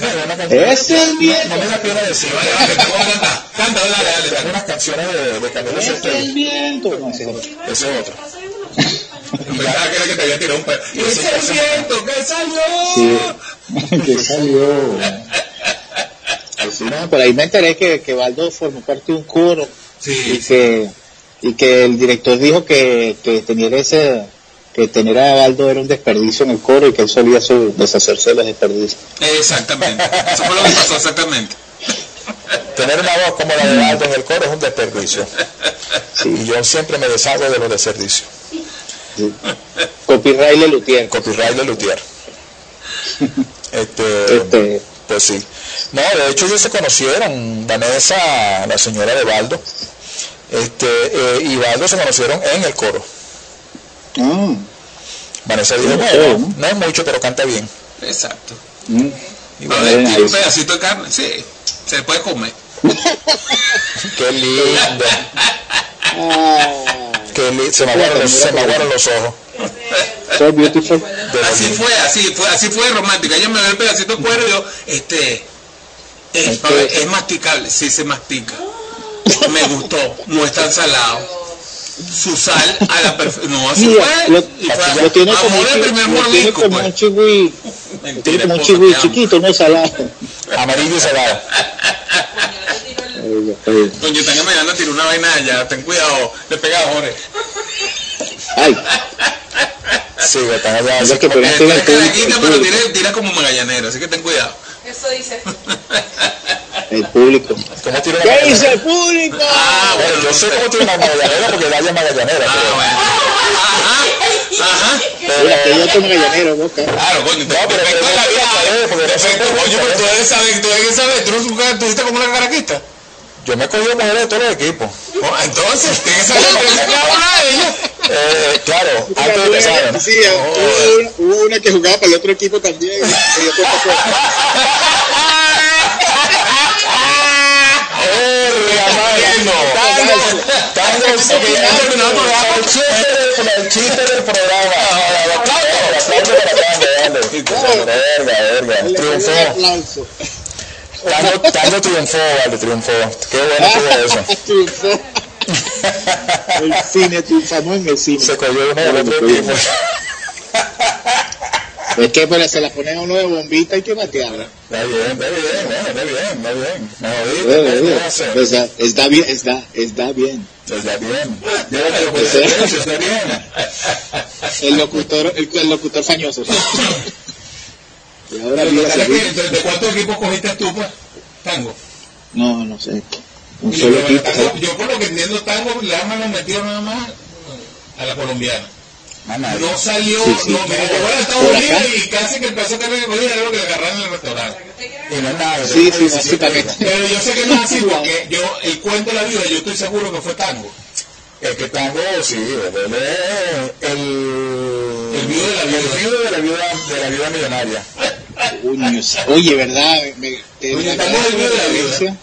[SPEAKER 3] Canción-
[SPEAKER 4] Es el viento.
[SPEAKER 3] No me da pena decir.
[SPEAKER 5] Vale, vale, te voy a cantar. Canta, dale, dale,
[SPEAKER 3] Tengo unas canciones de, de Camilo
[SPEAKER 4] Es
[SPEAKER 3] Sesto.
[SPEAKER 4] el viento. No, ese es otro.
[SPEAKER 3] Ese es otro.
[SPEAKER 5] Pensaba que era que te había tirado un perro. ¡Y ese es el viento que salió!
[SPEAKER 4] Sí, (laughs) que salió. Pues sí, no, por ahí me enteré que, que Baldo formó parte de un coro y
[SPEAKER 5] Sí,
[SPEAKER 4] que, y que el director dijo que, que tener ese que tener a Baldo era un desperdicio en el coro y que él solía su- deshacerse de los desperdicios.
[SPEAKER 5] exactamente. Eso fue lo que pasó exactamente.
[SPEAKER 3] Tener una voz como la de Baldo en el coro es un desperdicio. Y yo siempre me deshago de los desperdicios.
[SPEAKER 4] Sí. Copyright de Luthier.
[SPEAKER 3] Copyright de Luthier. Este,
[SPEAKER 4] Este,
[SPEAKER 3] pues sí. No, de hecho ellos se conocieron, Vanessa, la señora de Baldo, este, eh, y Baldo se conocieron en el coro.
[SPEAKER 4] Mm,
[SPEAKER 3] Vanessa dijo, bueno,
[SPEAKER 4] ¿no?
[SPEAKER 3] no es mucho, pero canta bien.
[SPEAKER 5] Exacto.
[SPEAKER 4] mm.
[SPEAKER 5] Y un pedacito de carne, sí. Se puede comer. (laughs)
[SPEAKER 3] Qué lindo. (laughs) Qué li- se me aguaron los, se me aguaron los ojos.
[SPEAKER 4] so beautiful.
[SPEAKER 5] Así
[SPEAKER 3] lindo.
[SPEAKER 5] fue, así fue, así fue romántica. Ella me ve el pedacito de cuero y yo, este, es,
[SPEAKER 4] Este-
[SPEAKER 5] es masticable, sí se mastica. Me gustó, no es tan salado. Su sal a la perfección. No, así
[SPEAKER 4] Mira,
[SPEAKER 5] fue.
[SPEAKER 4] lo,
[SPEAKER 5] y fue
[SPEAKER 4] lo tiene como un, chi-
[SPEAKER 5] primer mordisco,
[SPEAKER 4] como
[SPEAKER 5] pues.
[SPEAKER 4] un chigüí, lo tiene
[SPEAKER 5] Mentira,
[SPEAKER 4] como un
[SPEAKER 5] amo.
[SPEAKER 4] chiquito, no salado.
[SPEAKER 3] Amarillo y salado.
[SPEAKER 5] Coño, están van a tirar una vaina allá, ten cuidado, le pega a Jorge.
[SPEAKER 4] Ay,
[SPEAKER 3] Sí, están allá.
[SPEAKER 4] es que el
[SPEAKER 5] pero
[SPEAKER 4] El
[SPEAKER 5] tira, tira como magallanero, así que ten cuidado.
[SPEAKER 2] Eso dice. (laughs)
[SPEAKER 4] el público.
[SPEAKER 3] ¿Cómo tiene una
[SPEAKER 4] ¿Qué
[SPEAKER 3] magallanera?
[SPEAKER 4] dice el público?
[SPEAKER 5] Ah,
[SPEAKER 3] Bueno, yo sé cómo tiene una magallanera porque Daya es magallanera.
[SPEAKER 5] Ah,
[SPEAKER 3] pero-
[SPEAKER 5] bueno. Ajá, ajá.
[SPEAKER 4] Mira, que yo tengo gallanero, boca.
[SPEAKER 5] Claro, coño,
[SPEAKER 3] No, pero
[SPEAKER 5] perfecto la vida. Perfecto,
[SPEAKER 3] pero
[SPEAKER 5] tú debes saber, tú debes saber, tú no tuviste como una caraquista.
[SPEAKER 3] Yo me he cogido mujeres de todos los equipos.
[SPEAKER 5] Oh, entonces, tienes que saber cada una de ellas.
[SPEAKER 3] Eh, claro, antes de empezar. ¿no?
[SPEAKER 4] Sí, hubo, una, hubo una que jugaba para el otro equipo también. y después pasó.
[SPEAKER 3] ¡Verga, mano! Ya terminó el chiste del- el chiste del programa. Aplauso, para Tango, triunfó. Tango, vale, triunfó. Qué bueno (laughs) estuvo eso.
[SPEAKER 4] Triunfó. (laughs) El cine triunfamos en el cine.
[SPEAKER 3] Se cogió uno del otro equipo. (laughs)
[SPEAKER 4] Es que pues, se la ponen a uno de bombita y que batearla.
[SPEAKER 3] Está bien, está bien, está bien, está bien.
[SPEAKER 4] Sea, está bien, está, está bien.
[SPEAKER 3] Está bien. (laughs) Está bien. (laughs)
[SPEAKER 4] El locutor, el, el locutor fañoso. (laughs) Y ahora
[SPEAKER 5] Pero. ¿De cuántos equipos cogiste tú, pues? Tango.
[SPEAKER 4] No, no sé. Un solo
[SPEAKER 5] yo,
[SPEAKER 4] equipo.
[SPEAKER 5] yo por lo que entiendo, tango le han metido nada más a la colombiana. No salió,
[SPEAKER 4] Sí, sí.
[SPEAKER 5] no, me llegó a Estados Unidos y casi que empezó a cargar con era lo que le agarraron en el restaurante.
[SPEAKER 3] Y no es nada.
[SPEAKER 4] Sí, sí, básicamente.
[SPEAKER 5] Pero yo sé que no es así (laughs) porque yo, el cuento de la vida, yo estoy seguro que fue tango.
[SPEAKER 3] Es que tango, sí, el,
[SPEAKER 5] El viudo de la viuda.
[SPEAKER 3] el viudo de la viuda, de la viuda millonaria.
[SPEAKER 4] Oye, ¿verdad? Me, me- te-
[SPEAKER 5] Oye, el de la
[SPEAKER 4] referencia,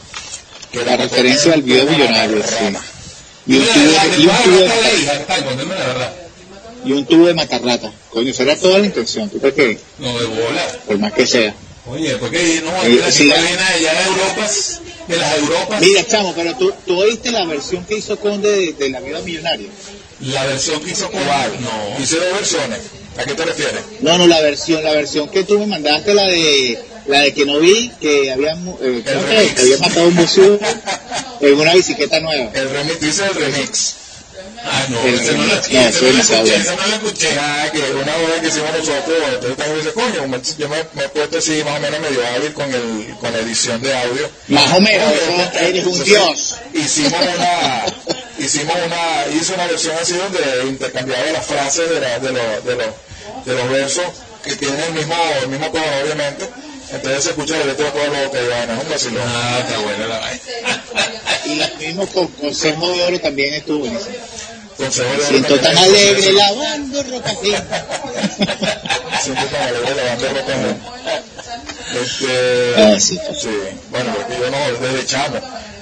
[SPEAKER 3] Que
[SPEAKER 4] la referencia al video millonario, sí. Y un de,
[SPEAKER 5] la hija de tango, la verdad.
[SPEAKER 4] Y un tubo de matarrata. Coño, será toda la intención. ¿Tú crees que?
[SPEAKER 5] No, de bola.
[SPEAKER 4] Por más que sea.
[SPEAKER 5] Oye, porque no,
[SPEAKER 4] Eh,
[SPEAKER 5] la
[SPEAKER 4] sí.
[SPEAKER 5] viene allá de Europas, de las Europas.
[SPEAKER 4] Mira, chamo, pero tú, tú oíste la versión que hizo Conde de, de La Vida Millonaria.
[SPEAKER 5] La versión que hizo con No.
[SPEAKER 3] Hice dos versiones. ¿A qué te refieres?
[SPEAKER 4] No, no, la versión, la versión que tú me mandaste, la de la de que no vi, que habían, eh, ¿cómo que? habían matado un museo (laughs) en una bicicleta nueva.
[SPEAKER 3] El remix, dice el remix.
[SPEAKER 5] Ah, no,
[SPEAKER 4] El
[SPEAKER 5] no la
[SPEAKER 4] remix,
[SPEAKER 5] esa
[SPEAKER 4] no,
[SPEAKER 5] no
[SPEAKER 4] no
[SPEAKER 5] escuché, esa no la escuché.
[SPEAKER 3] Ah, que una vez que hicimos nosotros, entonces también dice, coño, yo me, me he puesto así más o menos medio hábil con, el, con la edición de audio.
[SPEAKER 4] Más o menos,
[SPEAKER 3] Entonces,
[SPEAKER 4] eres un dios.
[SPEAKER 3] Hicimos una, hicimos una, hice una versión así donde intercambiaba las frases de, la, de los, de los, de los versos que tienen el mismo, el mismo tono, obviamente. Entonces se escucha la letra todo lo que van, es un vacilón.
[SPEAKER 5] Ah, está buena la vaina.
[SPEAKER 4] Y el mismo con Consejo de Oro también estuvo buenísimo.
[SPEAKER 3] Consejo de
[SPEAKER 4] Siento
[SPEAKER 3] oro
[SPEAKER 4] tan
[SPEAKER 3] también.
[SPEAKER 4] alegre lavando ropa.
[SPEAKER 3] Siento tan alegre lavando ropa Este,
[SPEAKER 4] Ah, sí.
[SPEAKER 3] sí, bueno, porque yo no, desde chamo,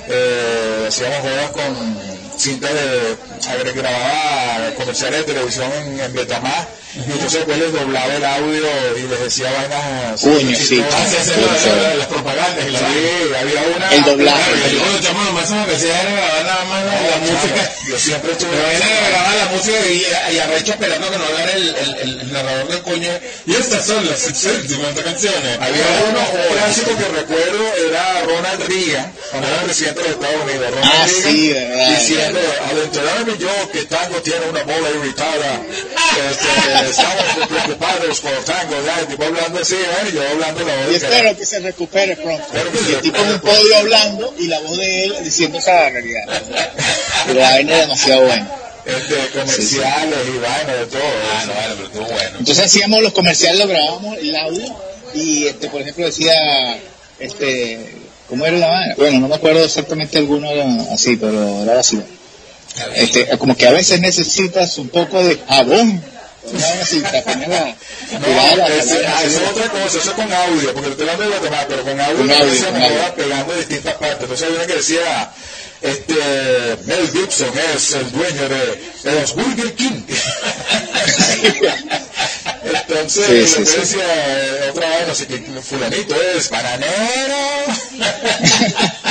[SPEAKER 3] eh, hacíamos juegos con cintas de, grababa comerciales de televisión en, en Betamax, y entonces después les doblaba el audio y les decía vainas
[SPEAKER 4] Coño, sí.
[SPEAKER 5] Ah, las propagandas y la vaina.
[SPEAKER 3] Sí, había una...
[SPEAKER 4] El doblaje.
[SPEAKER 5] Claro, yo cuando chamo lo máximo que hacía era grabar nada más la, la música.
[SPEAKER 3] Yo siempre estuve...
[SPEAKER 5] Pero era grabar la música y, y arrecho esperando que no hablara el, el, el, el narrador del coño. Y estas son las 50 canciones.
[SPEAKER 3] Había uno, un clásico que recuerdo, era Ronald Reagan, cuando era presidente de Estados Unidos. Ronald
[SPEAKER 4] Ah,
[SPEAKER 3] Reagan
[SPEAKER 4] sí,
[SPEAKER 3] al enterarme yo que Tango tiene una bola irritada, este, estamos preocupados por Tango, ya, el tipo hablando así, ¿eh? y yo hablando la
[SPEAKER 4] Y
[SPEAKER 3] voz.
[SPEAKER 4] espero que se recupere pronto.
[SPEAKER 3] Se
[SPEAKER 4] Y el tipo en un podio hablando y la voz de él diciendo esa barbaridad. Pero la vaina es demasiado buena.
[SPEAKER 3] Este, comerciales y vaina de todo.
[SPEAKER 5] Ah, no, vale, pero estuvo bueno.
[SPEAKER 4] Entonces hacíamos los comerciales, lo grabábamos el audio y este por ejemplo decía este ¿cómo era la vaina? Bueno, no me acuerdo exactamente alguno así, pero era así. Este, como que a veces necesitas un poco de jabón. Así, la, tirar
[SPEAKER 3] No, es, eso es otra cosa, eso es con audio, porque estoy hablando de Guatemala, pero con audio,
[SPEAKER 4] Con audio,
[SPEAKER 3] se me va pegando de distintas partes. Entonces hay una que decía, este, Mel Gibson es el dueño de, de los Burger King. (laughs) Entonces,
[SPEAKER 4] Sí, sí, sí.
[SPEAKER 3] decía eh, otra vez, no sé qué, fulanito es bananero. (laughs)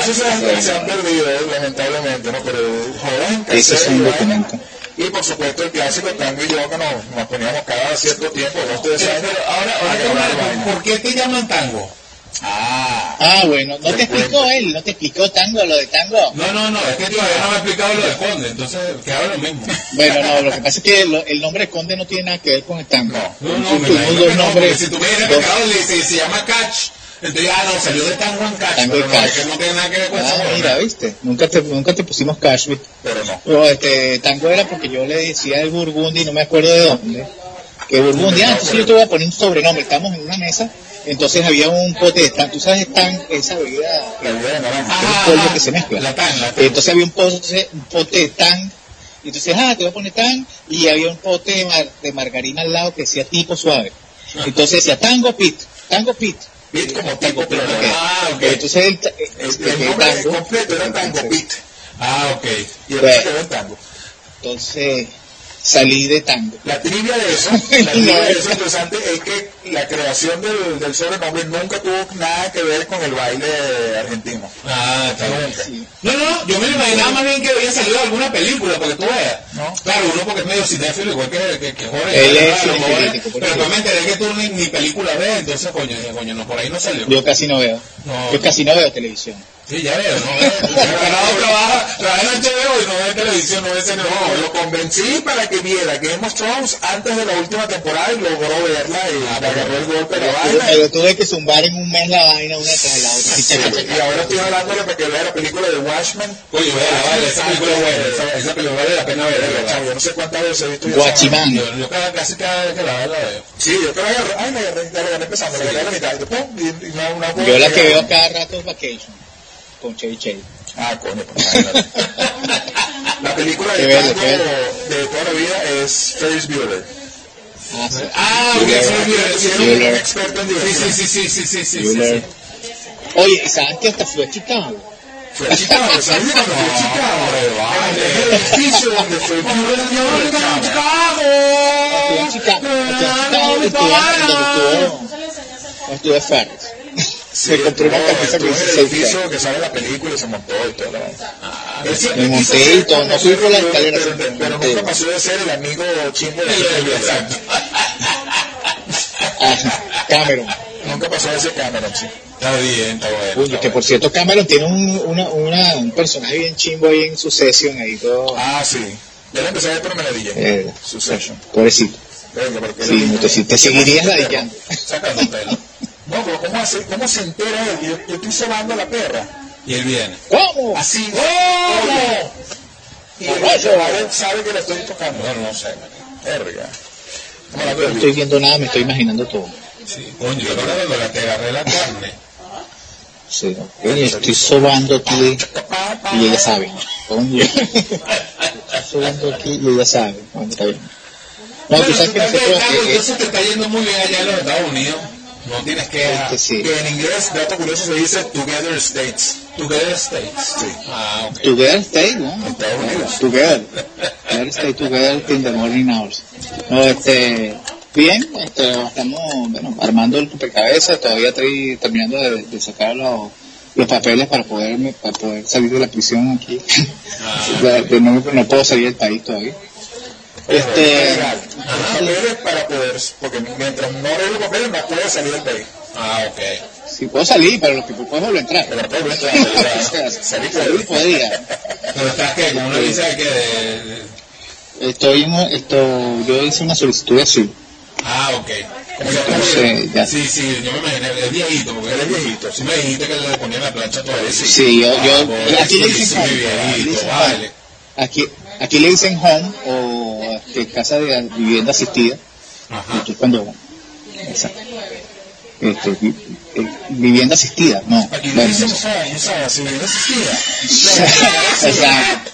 [SPEAKER 3] Esos se han, se han perdido, eh, lamentablemente, ¿no? Pero joven,
[SPEAKER 4] Ese es un documento.
[SPEAKER 3] y por supuesto el clásico tango y yo que nos, nos poníamos cada cierto tiempo, dos tres
[SPEAKER 5] Pero,
[SPEAKER 3] años.
[SPEAKER 5] pero ahora. ¿por qué te llaman tango?
[SPEAKER 3] Ah,
[SPEAKER 4] Ah, bueno, no te explicó él, no te explicó tango, lo de tango.
[SPEAKER 5] No, no, no, es que todavía no me ha explicado lo de Conde, entonces queda lo mismo.
[SPEAKER 4] Bueno, no, lo que pasa es que lo- el nombre de conde no tiene nada que ver con el tango.
[SPEAKER 5] No, no,
[SPEAKER 4] tú-
[SPEAKER 5] imagino
[SPEAKER 4] dos
[SPEAKER 5] que no,
[SPEAKER 4] nombres,
[SPEAKER 5] porque si tú me hubieras entonces ya no, salió de Tango en Catch,
[SPEAKER 4] Tango
[SPEAKER 5] pero no, que no tiene nada que ver con
[SPEAKER 4] Ah,
[SPEAKER 5] eso.
[SPEAKER 4] mira, viste, nunca te, nunca te pusimos cash, ¿viste?
[SPEAKER 3] pero no.
[SPEAKER 4] Pero este, tango era porque yo le decía el Burgundy, no me acuerdo de dónde, que Burgundy, ah, entonces yo te voy a poner un sobrenombre, estamos en una mesa, entonces había un pote de tan, tú sabes, tan, esa bebida,
[SPEAKER 3] La idea de naranja.
[SPEAKER 4] que es
[SPEAKER 5] Ah,
[SPEAKER 4] un polvo que se mezcla.
[SPEAKER 5] La tan, la tan.
[SPEAKER 4] Entonces había un pote, un pote de tan, y entonces, ah, te voy a poner tan, y había un pote de, mar- de margarina al lado que decía tipo suave. Entonces decía tango pit, tango pit.
[SPEAKER 3] Pit como tipo, pero
[SPEAKER 4] Ok.
[SPEAKER 5] Ah, ok.
[SPEAKER 4] Entonces el, ta-
[SPEAKER 3] el,
[SPEAKER 4] este,
[SPEAKER 3] el nombre
[SPEAKER 4] tango,
[SPEAKER 3] completo era Tango Pit.
[SPEAKER 5] Ah, ok.
[SPEAKER 3] Y el quedó en tango.
[SPEAKER 4] entonces salí de tango.
[SPEAKER 3] La trivia de eso, (laughs) la trivia de eso interesante es que la creación del, del sobrenombre nunca tuvo nada que ver con el baile argentino.
[SPEAKER 5] Ah, está bien.
[SPEAKER 4] Sí.
[SPEAKER 5] No, no, yo me lo imaginaba más bien que había salido alguna película, porque tú veas.
[SPEAKER 3] No.
[SPEAKER 5] Claro, uno porque es medio cinéfilo, igual que, que, que Jorge.
[SPEAKER 4] Él es
[SPEAKER 5] claro, Jorge, Pero después me enteré que tú ni, ni película ves, entonces, coño, dije, coño, no, por ahí no salió.
[SPEAKER 4] Yo casi no veo.
[SPEAKER 5] No.
[SPEAKER 4] Yo casi no veo televisión.
[SPEAKER 5] Sí, ya veo, ¿no? Fernando trabaja, trabaja en HBO y no ve televisión, no ve serie.
[SPEAKER 3] No, lo convencí para que viera Game of Thrones antes de la última temporada y logró verla y agarró el golpe de la vaina.
[SPEAKER 4] pero tuve que zumbar en un mes la vaina una tras la otra. chaca.
[SPEAKER 3] Y ahora estoy hablándole para que vea la película de Watchmen.
[SPEAKER 5] Coño, vea, vale, esa película es buena, esa, esa película vale la pena ver, de verdad.
[SPEAKER 3] Chavo, yo no sé cuántas veces he visto
[SPEAKER 4] Guachimán.
[SPEAKER 5] Yo, yo casi cada vez que la veo, la veo.
[SPEAKER 3] Sí, yo creo que agarré, ay, la agarré, ya la agarré empezando, la agarré a la mitad, y después, y, no puedo
[SPEAKER 4] Yo la que veo cada rato es Vacation. Con Chevy Chase.
[SPEAKER 3] Ah, coño, pues. (laughs) La película de
[SPEAKER 4] bello,
[SPEAKER 3] tango de toda la vida es Ferris Bueller.
[SPEAKER 4] Ah, sí.
[SPEAKER 5] Ah, ok,
[SPEAKER 3] Bueller.
[SPEAKER 5] sí, Bueller, sí,
[SPEAKER 3] Bueller.
[SPEAKER 5] sí.
[SPEAKER 3] un experto en
[SPEAKER 5] Sí,
[SPEAKER 3] diversión.
[SPEAKER 5] sí, sí, sí, sí, sí, sí, sí,
[SPEAKER 4] Bueller.
[SPEAKER 5] sí.
[SPEAKER 4] Oye, ¿y ¿sabes que hasta fue a Chicago?
[SPEAKER 3] Fue a Chicago, ¿sabes (laughs) cuando fue a Chicago? Edificio donde fue
[SPEAKER 4] Chicago. Chicago. Ferris.
[SPEAKER 3] Sí,
[SPEAKER 4] Me compré una camisa que dice
[SPEAKER 3] el edificio que sale en la película y se montó y todo.
[SPEAKER 4] Me monté y
[SPEAKER 3] ser
[SPEAKER 4] todo, no fui por la
[SPEAKER 3] ser-
[SPEAKER 4] escalera,
[SPEAKER 3] pero, nunca pasó de ser el amigo chingo de.
[SPEAKER 4] Ah, Cameron.
[SPEAKER 3] Nunca pasó de ese Cameron, sí.
[SPEAKER 5] Está bien, está bueno.
[SPEAKER 4] Uy,
[SPEAKER 5] está
[SPEAKER 4] que por cierto Cameron tiene un, una, una, un personaje bien chimbo ahí en su session ahí todo.
[SPEAKER 3] Ah, sí. Ya le empecé a ver por Menadilla.
[SPEAKER 4] Eh,
[SPEAKER 3] Succession.
[SPEAKER 4] pobrecito.
[SPEAKER 3] Venga, porque
[SPEAKER 4] Sí, no te, si te seguirías ladillando.
[SPEAKER 5] Sacando pelo.
[SPEAKER 3] No, pero ¿cómo, hace, ¿cómo se entera él? Yo, yo estoy sobando la perra.
[SPEAKER 5] Y él viene.
[SPEAKER 4] ¿Cómo?
[SPEAKER 3] Así.
[SPEAKER 4] ¿Cómo?
[SPEAKER 3] Y él, él sabe que le estoy tocando.
[SPEAKER 5] No, no sé.
[SPEAKER 3] Verga.
[SPEAKER 4] No estoy viendo nada, me estoy imaginando todo.
[SPEAKER 5] Sí, coño, ¿te acuerdas cuando la- te agarré la carne?
[SPEAKER 4] Sí, coño, estoy sobando aquí y ella sabe. Coño. Estoy sobando aquí y ella sabe. Bueno, está bien. No, tú sabes que nosotros...
[SPEAKER 5] Entonces te está yendo muy bien allá en los Estados Unidos. No tienes que...
[SPEAKER 4] este, sí.
[SPEAKER 3] Que en inglés, dato curioso, se dice Together States.
[SPEAKER 5] Together States.
[SPEAKER 3] Sí.
[SPEAKER 5] Ah.
[SPEAKER 4] Together stay, ¿no?
[SPEAKER 3] Estados Unidos.
[SPEAKER 4] Together. Together stay together in the morning hours. No, este, bien, este, estamos, bueno, armando el rompecabezas, todavía estoy terminando de, de sacar los, los papeles para poder, para poder salir de la prisión aquí. (laughs) De- de- no, no puedo salir del país todavía. Este,
[SPEAKER 3] Legal. Papeles para poder, porque mientras no arregle papeles no puede salir del país.
[SPEAKER 5] Ah, ok.
[SPEAKER 4] sí puedo salir, pero lo que puedo volver a entrar.
[SPEAKER 3] Pero puede volver a
[SPEAKER 4] O
[SPEAKER 3] entrar.
[SPEAKER 4] sea, (laughs)
[SPEAKER 3] Salir
[SPEAKER 4] salir podría.
[SPEAKER 5] Pero estás que con una visa de que... de-
[SPEAKER 4] Estoy en, esto, yo hice una solicitud de asilo.
[SPEAKER 5] Ah, ok. Como ya
[SPEAKER 4] Entonces, ya.
[SPEAKER 5] Sí, sí, yo me imaginé, es viejito, porque
[SPEAKER 3] Él es viejito,
[SPEAKER 5] Sí me dijiste que le ponían la plancha todavía. Sí,
[SPEAKER 4] Sí, yo, yo,
[SPEAKER 5] Ah,
[SPEAKER 4] aquí le
[SPEAKER 5] vale.
[SPEAKER 4] Home. Aquí, aquí le dicen home o este, casa de vivienda asistida.
[SPEAKER 5] Ajá.
[SPEAKER 4] Esto es cuando, exacto. Este, eh, vivienda asistida, no.
[SPEAKER 3] Aquí le
[SPEAKER 4] Bueno,
[SPEAKER 3] dicen, sea, o sea, si viene asistida. (laughs)
[SPEAKER 4] exacto.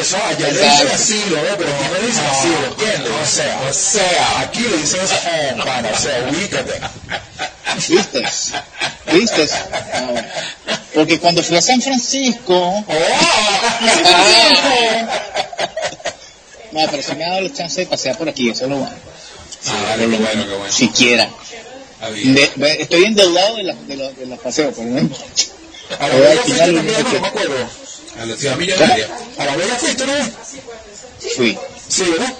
[SPEAKER 3] Eso, allá le dicen asilo, ¿eh? pero aquí no dicen asilo, ¿entiendes? O sea, o sea, aquí le dicen oh, pana, o sea, ubícate.
[SPEAKER 4] ¿Viste? ¿Viste? Porque cuando fui a San Francisco, (laughs) no, pero se me ha dado la chance de pasear por aquí, eso es lo bueno.
[SPEAKER 5] Ah, bueno, bueno.
[SPEAKER 4] Siquiera. De- estoy endeudado de, la, de, los, de los paseos, por ejemplo.
[SPEAKER 3] A la
[SPEAKER 4] Ahora,
[SPEAKER 3] Vega
[SPEAKER 4] al
[SPEAKER 3] fuiste
[SPEAKER 4] final,
[SPEAKER 3] también,
[SPEAKER 4] ¿qué?
[SPEAKER 3] no me acuerdo.
[SPEAKER 5] A la ciudad millonaria.
[SPEAKER 3] A la Vega fuiste, ¿no?
[SPEAKER 4] Fui.
[SPEAKER 3] Sí, ¿verdad?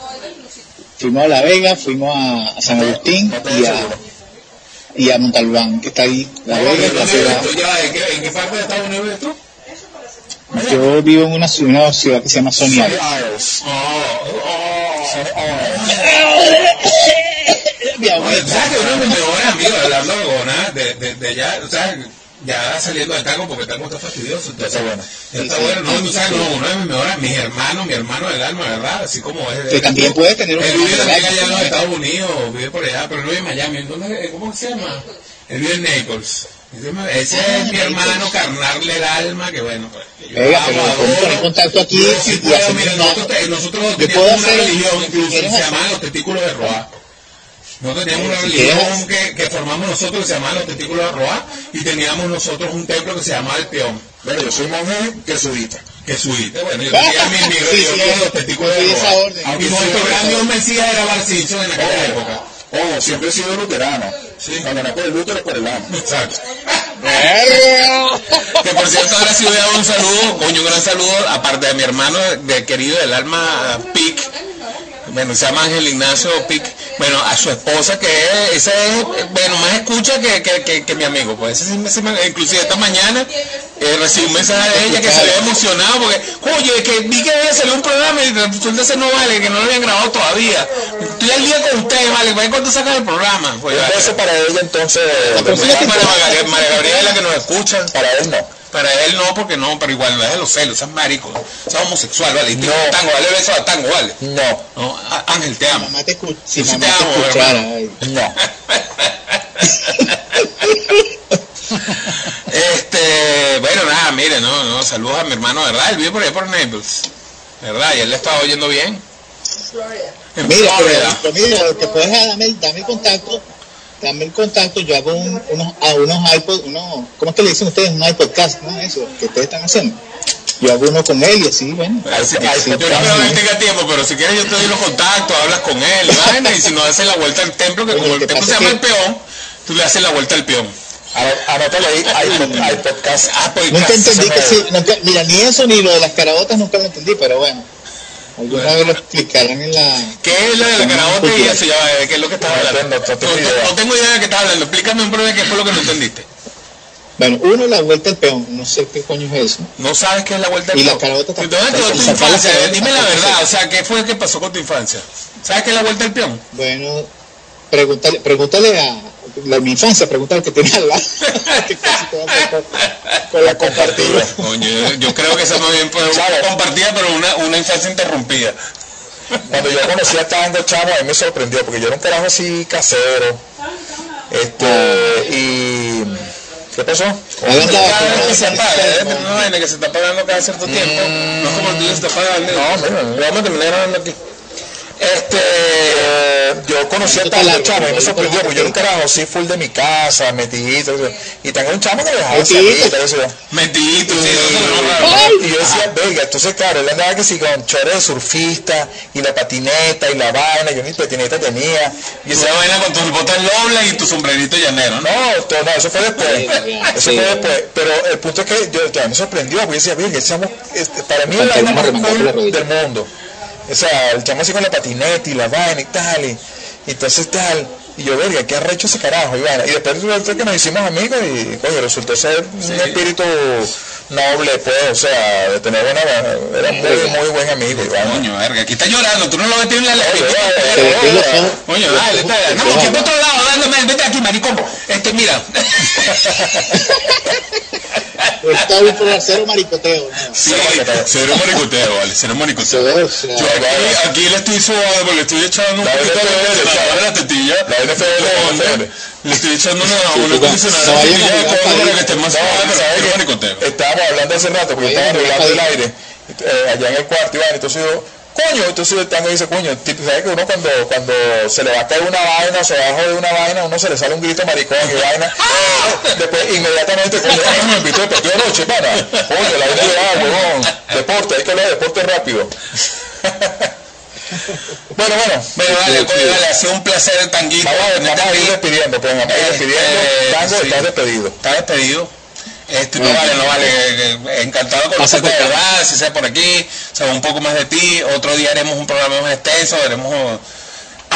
[SPEAKER 4] Fuimos a La Vega, fuimos a, San Agustín y a. y a Montalbán, que está ahí. La
[SPEAKER 5] ¿En
[SPEAKER 4] Vega, la ciudad.
[SPEAKER 5] Ya, ¿en qué, en qué parte de Estados Unidos vives tú?
[SPEAKER 4] Yo vivo en una, ciudad- una ciudad que se llama Sony Isles.
[SPEAKER 5] Oh,
[SPEAKER 3] Sunny Isles.
[SPEAKER 4] Mi abuelo.
[SPEAKER 5] ¿tú ¿sabes que uno mejores amigos, hablando de Gona, de, de, de allá, o sea, ya saliendo de Tango, porque Tango está fastidioso. Entonces,
[SPEAKER 3] Está bueno.
[SPEAKER 5] Está
[SPEAKER 4] Sí,
[SPEAKER 5] bueno, no, tú sabes, no, uno de mis mejores, mis hermanos, mi hermano del alma, ¿verdad? Así como es.
[SPEAKER 4] Que también puede tener un
[SPEAKER 5] Él vive también allá en los. Estados Unidos, vive por allá, pero no vive en Miami. ¿Dónde, ¿Cómo se llama? Él vive en Naples. Ese es mi hermano carnal del alma, que bueno, pues. yo
[SPEAKER 4] pero podemos poner contacto aquí
[SPEAKER 5] sí
[SPEAKER 4] y
[SPEAKER 5] puedo, mira, nosotros, nosotros
[SPEAKER 4] puedo
[SPEAKER 5] una religión,
[SPEAKER 4] si
[SPEAKER 5] incluso, se llamaban los testículos de Roa. Nosotros teníamos una religión que, que formamos nosotros que se llamaba los testículos de Roa y teníamos nosotros un templo que se llamaba el peón.
[SPEAKER 3] Bueno, yo soy monje jesuita.
[SPEAKER 5] Que subiste, bueno, yo tenía mi, mi
[SPEAKER 4] Sí, (laughs)
[SPEAKER 5] religión
[SPEAKER 4] sí, sí.
[SPEAKER 5] los testículos de Roa.
[SPEAKER 4] Sí,
[SPEAKER 5] nuestro gran Dios. Mesías era Bar Simpson en aquella época.
[SPEAKER 3] Oh, siempre he sido luterano.
[SPEAKER 5] Sí.
[SPEAKER 3] Cuando no por el lútero, por el alma.
[SPEAKER 5] Exacto. Que por cierto, ahora sí voy a dar un saludo, coño, un gran saludo, aparte de mi hermano de querido del alma Pic, bueno, se llama Ángel Ignacio Pic, bueno, a su esposa que es, esa es, bueno, más escucha que, que, que, que mi amigo, pues ese sí me- sí me- inclusive esta mañana eh, recibí un mensaje de ella que se había emocionado porque, oye, que vi que había salido un programa y resulta ser no vale, que no lo habían grabado todavía. Estoy al día con ustedes, vale, ¿para cuándo sacan el programa? Pues, vale.
[SPEAKER 3] para ella entonces.
[SPEAKER 5] Pues para María Gabriela que nos escucha.
[SPEAKER 3] Para él no.
[SPEAKER 5] Para él no, porque no, pero igual no es de los celos, es marico, es homosexual, vale. Y
[SPEAKER 3] No.
[SPEAKER 5] tango, dale beso a tango, vale.
[SPEAKER 3] No.
[SPEAKER 5] No, Ángel, te amo.
[SPEAKER 4] Mamá te. Si mamá
[SPEAKER 5] te
[SPEAKER 4] te
[SPEAKER 5] amo,
[SPEAKER 4] escuchara.
[SPEAKER 3] No. (laughs)
[SPEAKER 5] Este, bueno, nada, mire, no, no, saludos a mi hermano, ¿verdad? Él vive por ahí por Naples, ¿verdad? Y él le estaba oyendo bien. En
[SPEAKER 4] Mira,
[SPEAKER 5] Florida.
[SPEAKER 4] pero, pero mira, lo que puedes es dame, dame contacto, dame el contacto, yo hago un- unos, a unos iPod, unos, ¿cómo es que le dicen ustedes? Un iPodcast, ¿no? Eso, que ustedes están haciendo. Yo hago uno con él y así, bueno. Así,
[SPEAKER 5] ahí sí, yo no creo que
[SPEAKER 4] así.
[SPEAKER 5] él tenga tiempo, pero si quieres yo te doy los contactos, hablas con él, y vaina, y si no haces la vuelta al templo, que
[SPEAKER 4] Oye,
[SPEAKER 5] como el templo se llama el peón, tú le haces la vuelta al peón.
[SPEAKER 3] Anótale ahí, hay, podcast.
[SPEAKER 5] Ah, pues
[SPEAKER 4] Nunca entendí que sí, nunca, mira, ni eso ni lo de las carabotas nunca lo entendí, pero bueno. Alguna
[SPEAKER 5] Bueno.
[SPEAKER 4] vez lo explicarán en la...
[SPEAKER 5] ¿Qué es lo de la carabota y eso? Ya, va, ¿de ¿Qué es lo que estás
[SPEAKER 3] No
[SPEAKER 5] hablando?
[SPEAKER 3] no tengo
[SPEAKER 5] No,
[SPEAKER 3] idea.
[SPEAKER 5] no tengo idea de qué estás hablando. Explícame un breve qué fue lo que no entendiste.
[SPEAKER 4] Bueno, uno, la vuelta al peón, no sé qué coño es eso.
[SPEAKER 5] No sabes qué es la vuelta del
[SPEAKER 4] Y la
[SPEAKER 5] peón.
[SPEAKER 4] carabota tampoco.
[SPEAKER 5] ¿Dónde quedó tu
[SPEAKER 4] Sacar la
[SPEAKER 5] infancia?
[SPEAKER 4] carabota
[SPEAKER 5] Dime la verdad. O sea, ¿qué fue lo que pasó con tu infancia? ¿Sabes qué es la vuelta del peón?
[SPEAKER 4] Bueno, pregúntale, pregúntale a, la, mi infancia, pregúntale al que tiene al lado. (laughs) que casi con, con la compartida. (laughs)
[SPEAKER 5] Coño, yo, yo creo que esa más bien fue
[SPEAKER 3] ¿Sabes?
[SPEAKER 5] compartida, pero una, una infancia interrumpida.
[SPEAKER 3] cuando yo conocí a Tango Chamo, a mí me sorprendió, porque yo era un carajo así casero. Este, y. ¿Qué pasó?
[SPEAKER 5] Cada vez que se apaga, ¿eh? una vaina que se está apagando cada cierto tiempo. No es como el tuyo se está apagando.
[SPEAKER 3] No, mira.
[SPEAKER 5] Vamos a terminar grabando aquí.
[SPEAKER 3] Este, yo conocí a
[SPEAKER 4] largo,
[SPEAKER 3] Chamo y me sorprendió, porque yo era un
[SPEAKER 4] largo.
[SPEAKER 3] carajo así full de mi casa, metidito, y tengo un chamo que me dejaba
[SPEAKER 4] Metidito.
[SPEAKER 3] salir, y
[SPEAKER 5] sí,
[SPEAKER 3] yo decía, venga, entonces claro, él andaba que sí con chores de surfista, y la patineta, y la vaina, yo ni patineta tenía, y esa
[SPEAKER 5] vaina con tus botas dobles y tu sombrerito llanero, ¿no?
[SPEAKER 3] No, eso fue después. Eso fue después. Pero el punto es que yo ya me sorprendió, porque yo decía, "Virgen, ese chamo, este, para mí es la vaina más cool del mundo. O sea, el chamo así con la patineta y la vaina y tal, y, y entonces tal. Y yo, verga, qué arrecho ese carajo, y vaina. Y después resultó que nos hicimos amigos y, coño, resultó ser un espíritu noble, pues, o sea, de tener buena, era muy, muy buen amigo.
[SPEAKER 5] Coño, verga, aquí está llorando, tú no lo ves en la. Coño, dale, está, no, que por otro lado, dándome, vete aquí, maricón. Este, mira.
[SPEAKER 4] Está por cero maricoteo. ¿no?
[SPEAKER 5] Sí, cero maricoteo, vale, cero maricoteo. Yo aquí, aquí le estoy suave porque le estoy echando un poquito de la tetilla.
[SPEAKER 3] La NFL, la NFL.
[SPEAKER 5] Le estoy echando una,
[SPEAKER 4] Sí,
[SPEAKER 5] un
[SPEAKER 4] sí,
[SPEAKER 5] acondicionador
[SPEAKER 4] no
[SPEAKER 5] a la
[SPEAKER 4] vayan a
[SPEAKER 5] tetilla de para que.
[SPEAKER 3] Estábamos hablando hace rato, porque
[SPEAKER 4] Oye,
[SPEAKER 3] estaba arreglando el aire, eh, allá en el cuarto, Iván, entonces yo, coño, entonces el tango dice, coño, ¿sabes que uno cuando, cuando se le va a caer una vaina o se va a joder una vaina, uno se le sale un grito maricón y vaina, (laughs) después inmediatamente, coño, ah, me invitó el partido de noche, pana, coño, la vaina de ah, huevón, deporte, hay que hablar de deporte rápido. (laughs) bueno, bueno,
[SPEAKER 5] Bueno, vale, coño, vale, ha sido un placer, Tanguito.
[SPEAKER 3] vamos, a ir despidiendo, pues vamos a ir despidiendo,
[SPEAKER 5] eh,
[SPEAKER 3] tango,
[SPEAKER 5] sí.
[SPEAKER 3] estás despedido.
[SPEAKER 5] Está despedido. Este, no
[SPEAKER 4] Bueno.
[SPEAKER 5] vale, no vale. Encantado de conocerte de verdad, si sea por aquí, saber un poco más de ti. Otro día haremos un programa más extenso, haremos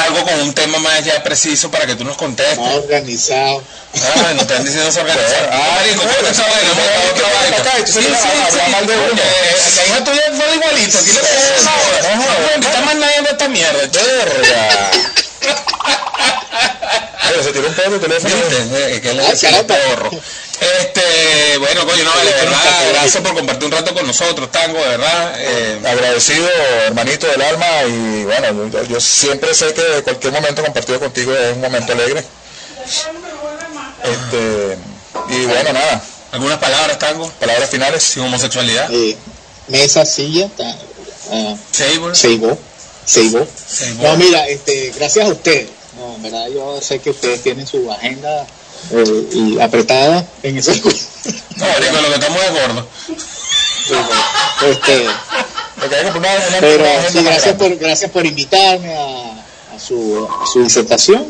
[SPEAKER 5] algo con un tema más ya preciso para que tú nos contestes.
[SPEAKER 4] más organizado.
[SPEAKER 5] Ah, no te están diciendo se organizar.
[SPEAKER 3] Ah,
[SPEAKER 5] marico, ¿cómo que se organiza?
[SPEAKER 3] no,
[SPEAKER 5] Otra
[SPEAKER 3] no,
[SPEAKER 5] vaina.
[SPEAKER 3] acá, entonces
[SPEAKER 5] Sí,
[SPEAKER 3] no,
[SPEAKER 5] sí,
[SPEAKER 3] habla
[SPEAKER 5] sí.
[SPEAKER 3] mal de uno.
[SPEAKER 5] Coño, eh, La hija tuya fue igualito. Aquí le
[SPEAKER 3] no,
[SPEAKER 5] no,
[SPEAKER 3] no,
[SPEAKER 5] no, no, invita más nadie de esta mierda.
[SPEAKER 3] Verga. Pero se tiró un pedo de teléfono.
[SPEAKER 5] ¿Viste? Eh, que le
[SPEAKER 4] Ay,
[SPEAKER 5] decía
[SPEAKER 4] caramba.
[SPEAKER 5] porro. Este, bueno, coño, no vale, de verdad, gracias por compartir un rato con nosotros, Tango, de verdad. Eh,
[SPEAKER 3] Agradecido, hermanito del alma, y bueno, yo, yo siempre sé que cualquier momento compartido contigo es un momento alegre. Este, y bueno, nada,
[SPEAKER 5] algunas palabras, Tango,
[SPEAKER 3] palabras finales.
[SPEAKER 5] sin homosexualidad.
[SPEAKER 4] Eh, mesa, silla, ta- ah,
[SPEAKER 5] Sable.
[SPEAKER 4] Seibó. Seibó.
[SPEAKER 5] Sable.
[SPEAKER 4] No, mira, este, gracias a ustedes. No, en verdad yo sé que ustedes tienen su agenda eh, y apretada en ese (laughs)
[SPEAKER 5] No, marico, lo que estamos es gordo.
[SPEAKER 4] este, pero sí, gracias por, gracias por invitarme a, a su, a su disertación.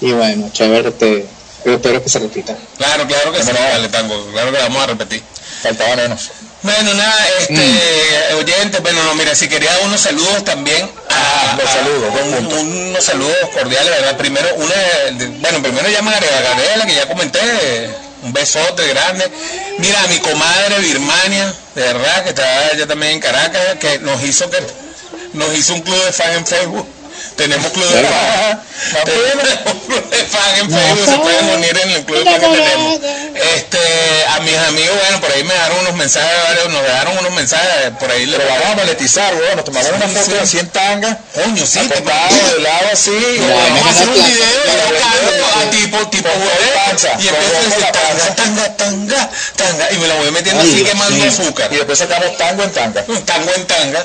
[SPEAKER 4] Y bueno, chévere, este, espero que se repita.
[SPEAKER 5] Claro, claro que sí, vale, Tango, claro que vamos a repetir.
[SPEAKER 3] Faltaba menos.
[SPEAKER 5] Bueno, nada, este, oyentes, bueno, no, mira, si quería unos saludos también a,
[SPEAKER 3] Los saludos,
[SPEAKER 5] un- unos saludos cordiales, ¿verdad? Primero, una, de- bueno, primero llama a Gabriela, que ya comenté, un besote grande. Mira, a mi comadre Birmania, de verdad, que está allá también en Caracas, que nos hizo que nos hizo un club de fan en Facebook. Tenemos club de fan. Tenemos un club de fan en Facebook, se pueden unir en el club de fan que tenemos. Este, a mis amigos, bueno, por ahí me dejaron unos mensajes, varios, nos dejaron unos mensajes, por ahí le
[SPEAKER 3] Pero vamos a monetizar, weón. Nos tomamos una foto así en tanga,
[SPEAKER 5] Coño, sí, te
[SPEAKER 3] acostado de lado así.
[SPEAKER 4] No,
[SPEAKER 5] Vamos a hacer un video a tipo, tipo y
[SPEAKER 3] con
[SPEAKER 5] empiezo a decir
[SPEAKER 3] la
[SPEAKER 5] tanga, tanga, tanga, tanga, y me la voy metiendo así quemando azúcar.
[SPEAKER 3] Y después sacamos tango en tanga.
[SPEAKER 5] Tango en tanga.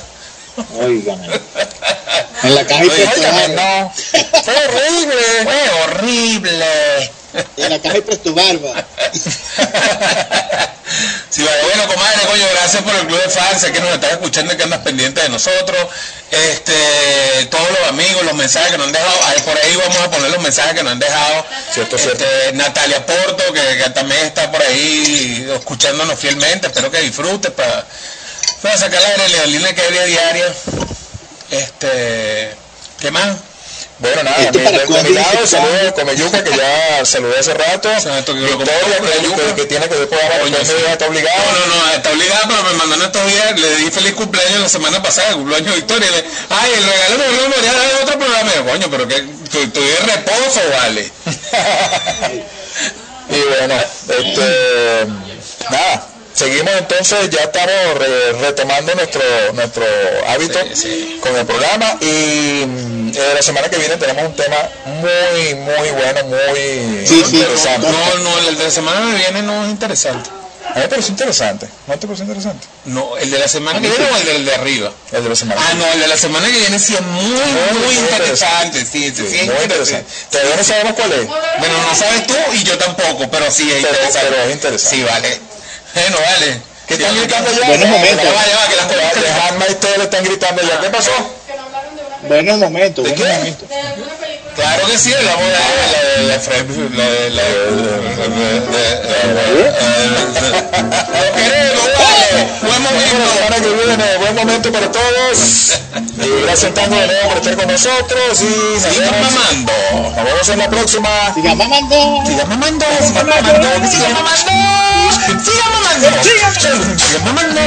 [SPEAKER 4] Óigame. En la caja barba.
[SPEAKER 5] no. Fue horrible. Fue horrible.
[SPEAKER 4] En la caja y presto barba.
[SPEAKER 5] Sí, vale, bueno, comadre, coño, gracias por el club de fans, sé que nos estás escuchando y que andas pendiente de nosotros. Este, todos los amigos, los mensajes que nos han dejado, ahí por ahí vamos a poner los mensajes que nos han dejado.
[SPEAKER 3] Cierto,
[SPEAKER 5] Este,
[SPEAKER 3] cierto.
[SPEAKER 5] Natalia Porto, que, que también está por ahí escuchándonos fielmente, espero que disfrutes para, para sacar la adrenalina que hay diaria. Este, ¿qué más?
[SPEAKER 3] Bueno, nada, mi,
[SPEAKER 4] para
[SPEAKER 3] de, de mi lado, saludos a Comeyuca, que ya saludé hace rato.
[SPEAKER 5] Que
[SPEAKER 3] Victoria,
[SPEAKER 5] compró
[SPEAKER 3] que, que, que tiene que después ahora
[SPEAKER 5] Coño,
[SPEAKER 3] después
[SPEAKER 5] sí.
[SPEAKER 3] está obligado.
[SPEAKER 5] No, no, no, está obligada, pero me mandó en estos días, le di feliz cumpleaños la semana pasada, el cumpleaños de Victoria, le, ay, el regalo me lo dar en otro programa, y yo, coño, pero que tu, estoy de reposo, vale. (laughs)
[SPEAKER 3] Y bueno, este, nada, seguimos entonces, ya estamos re- retomando nuestro nuestro hábito
[SPEAKER 5] Sí, sí.
[SPEAKER 3] con el programa y mm, eh, la semana que viene tenemos un tema muy, muy bueno, muy
[SPEAKER 4] Sí,
[SPEAKER 3] interesante.
[SPEAKER 5] No, no, el de la semana que viene no es interesante.
[SPEAKER 3] A mí me pareció interesante. ¿No te pareció interesante?
[SPEAKER 5] No, el de la semana que viene o el del de arriba.
[SPEAKER 3] El de la semana.
[SPEAKER 5] Ah, no, el de la semana que viene sí es muy, muy,
[SPEAKER 3] muy
[SPEAKER 5] interesante. Sí, sí, sí,
[SPEAKER 3] Sí,
[SPEAKER 5] es
[SPEAKER 3] muy interesante. Todavía no sabemos cuál es.
[SPEAKER 5] Bueno, no sabes tú y yo tampoco, pero sí es
[SPEAKER 3] Pero-
[SPEAKER 5] interesante.
[SPEAKER 3] pero es interesante.
[SPEAKER 5] Sí, vale. Bueno, vale.
[SPEAKER 3] ¿Qué están gritando ya?
[SPEAKER 4] Buenos momentos.
[SPEAKER 3] ya,
[SPEAKER 5] va, que las
[SPEAKER 3] y todos le están gritando ya. ¿Qué pasó?
[SPEAKER 4] Buenos momentos,
[SPEAKER 3] ¿De
[SPEAKER 4] buenos
[SPEAKER 3] qué?
[SPEAKER 4] momentos.
[SPEAKER 5] Claro que sí, la voz de la de la Fred, la de la Lo queremos, vale. Buen
[SPEAKER 3] la
[SPEAKER 5] momento.
[SPEAKER 3] semana que viene, buen momento para todos. Y gracias tanto de nuevo por estar con nosotros. Y nos
[SPEAKER 5] Sigan
[SPEAKER 3] vemos,
[SPEAKER 5] mamando.
[SPEAKER 3] nos vemos en la próxima.
[SPEAKER 4] Sigan mamando.
[SPEAKER 5] Sigan mamando, sigan mamando, sigan mamando. Sigan mamando. Sigan mamando.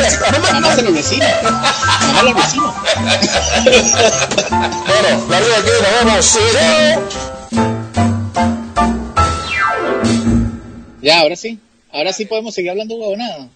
[SPEAKER 4] Mamá a los vecinos. Mamá los vecinos.
[SPEAKER 3] Bueno, la vida aquí, nos vemos.
[SPEAKER 4] Ya, ahora sí. Ahora sí podemos seguir hablando huevonada.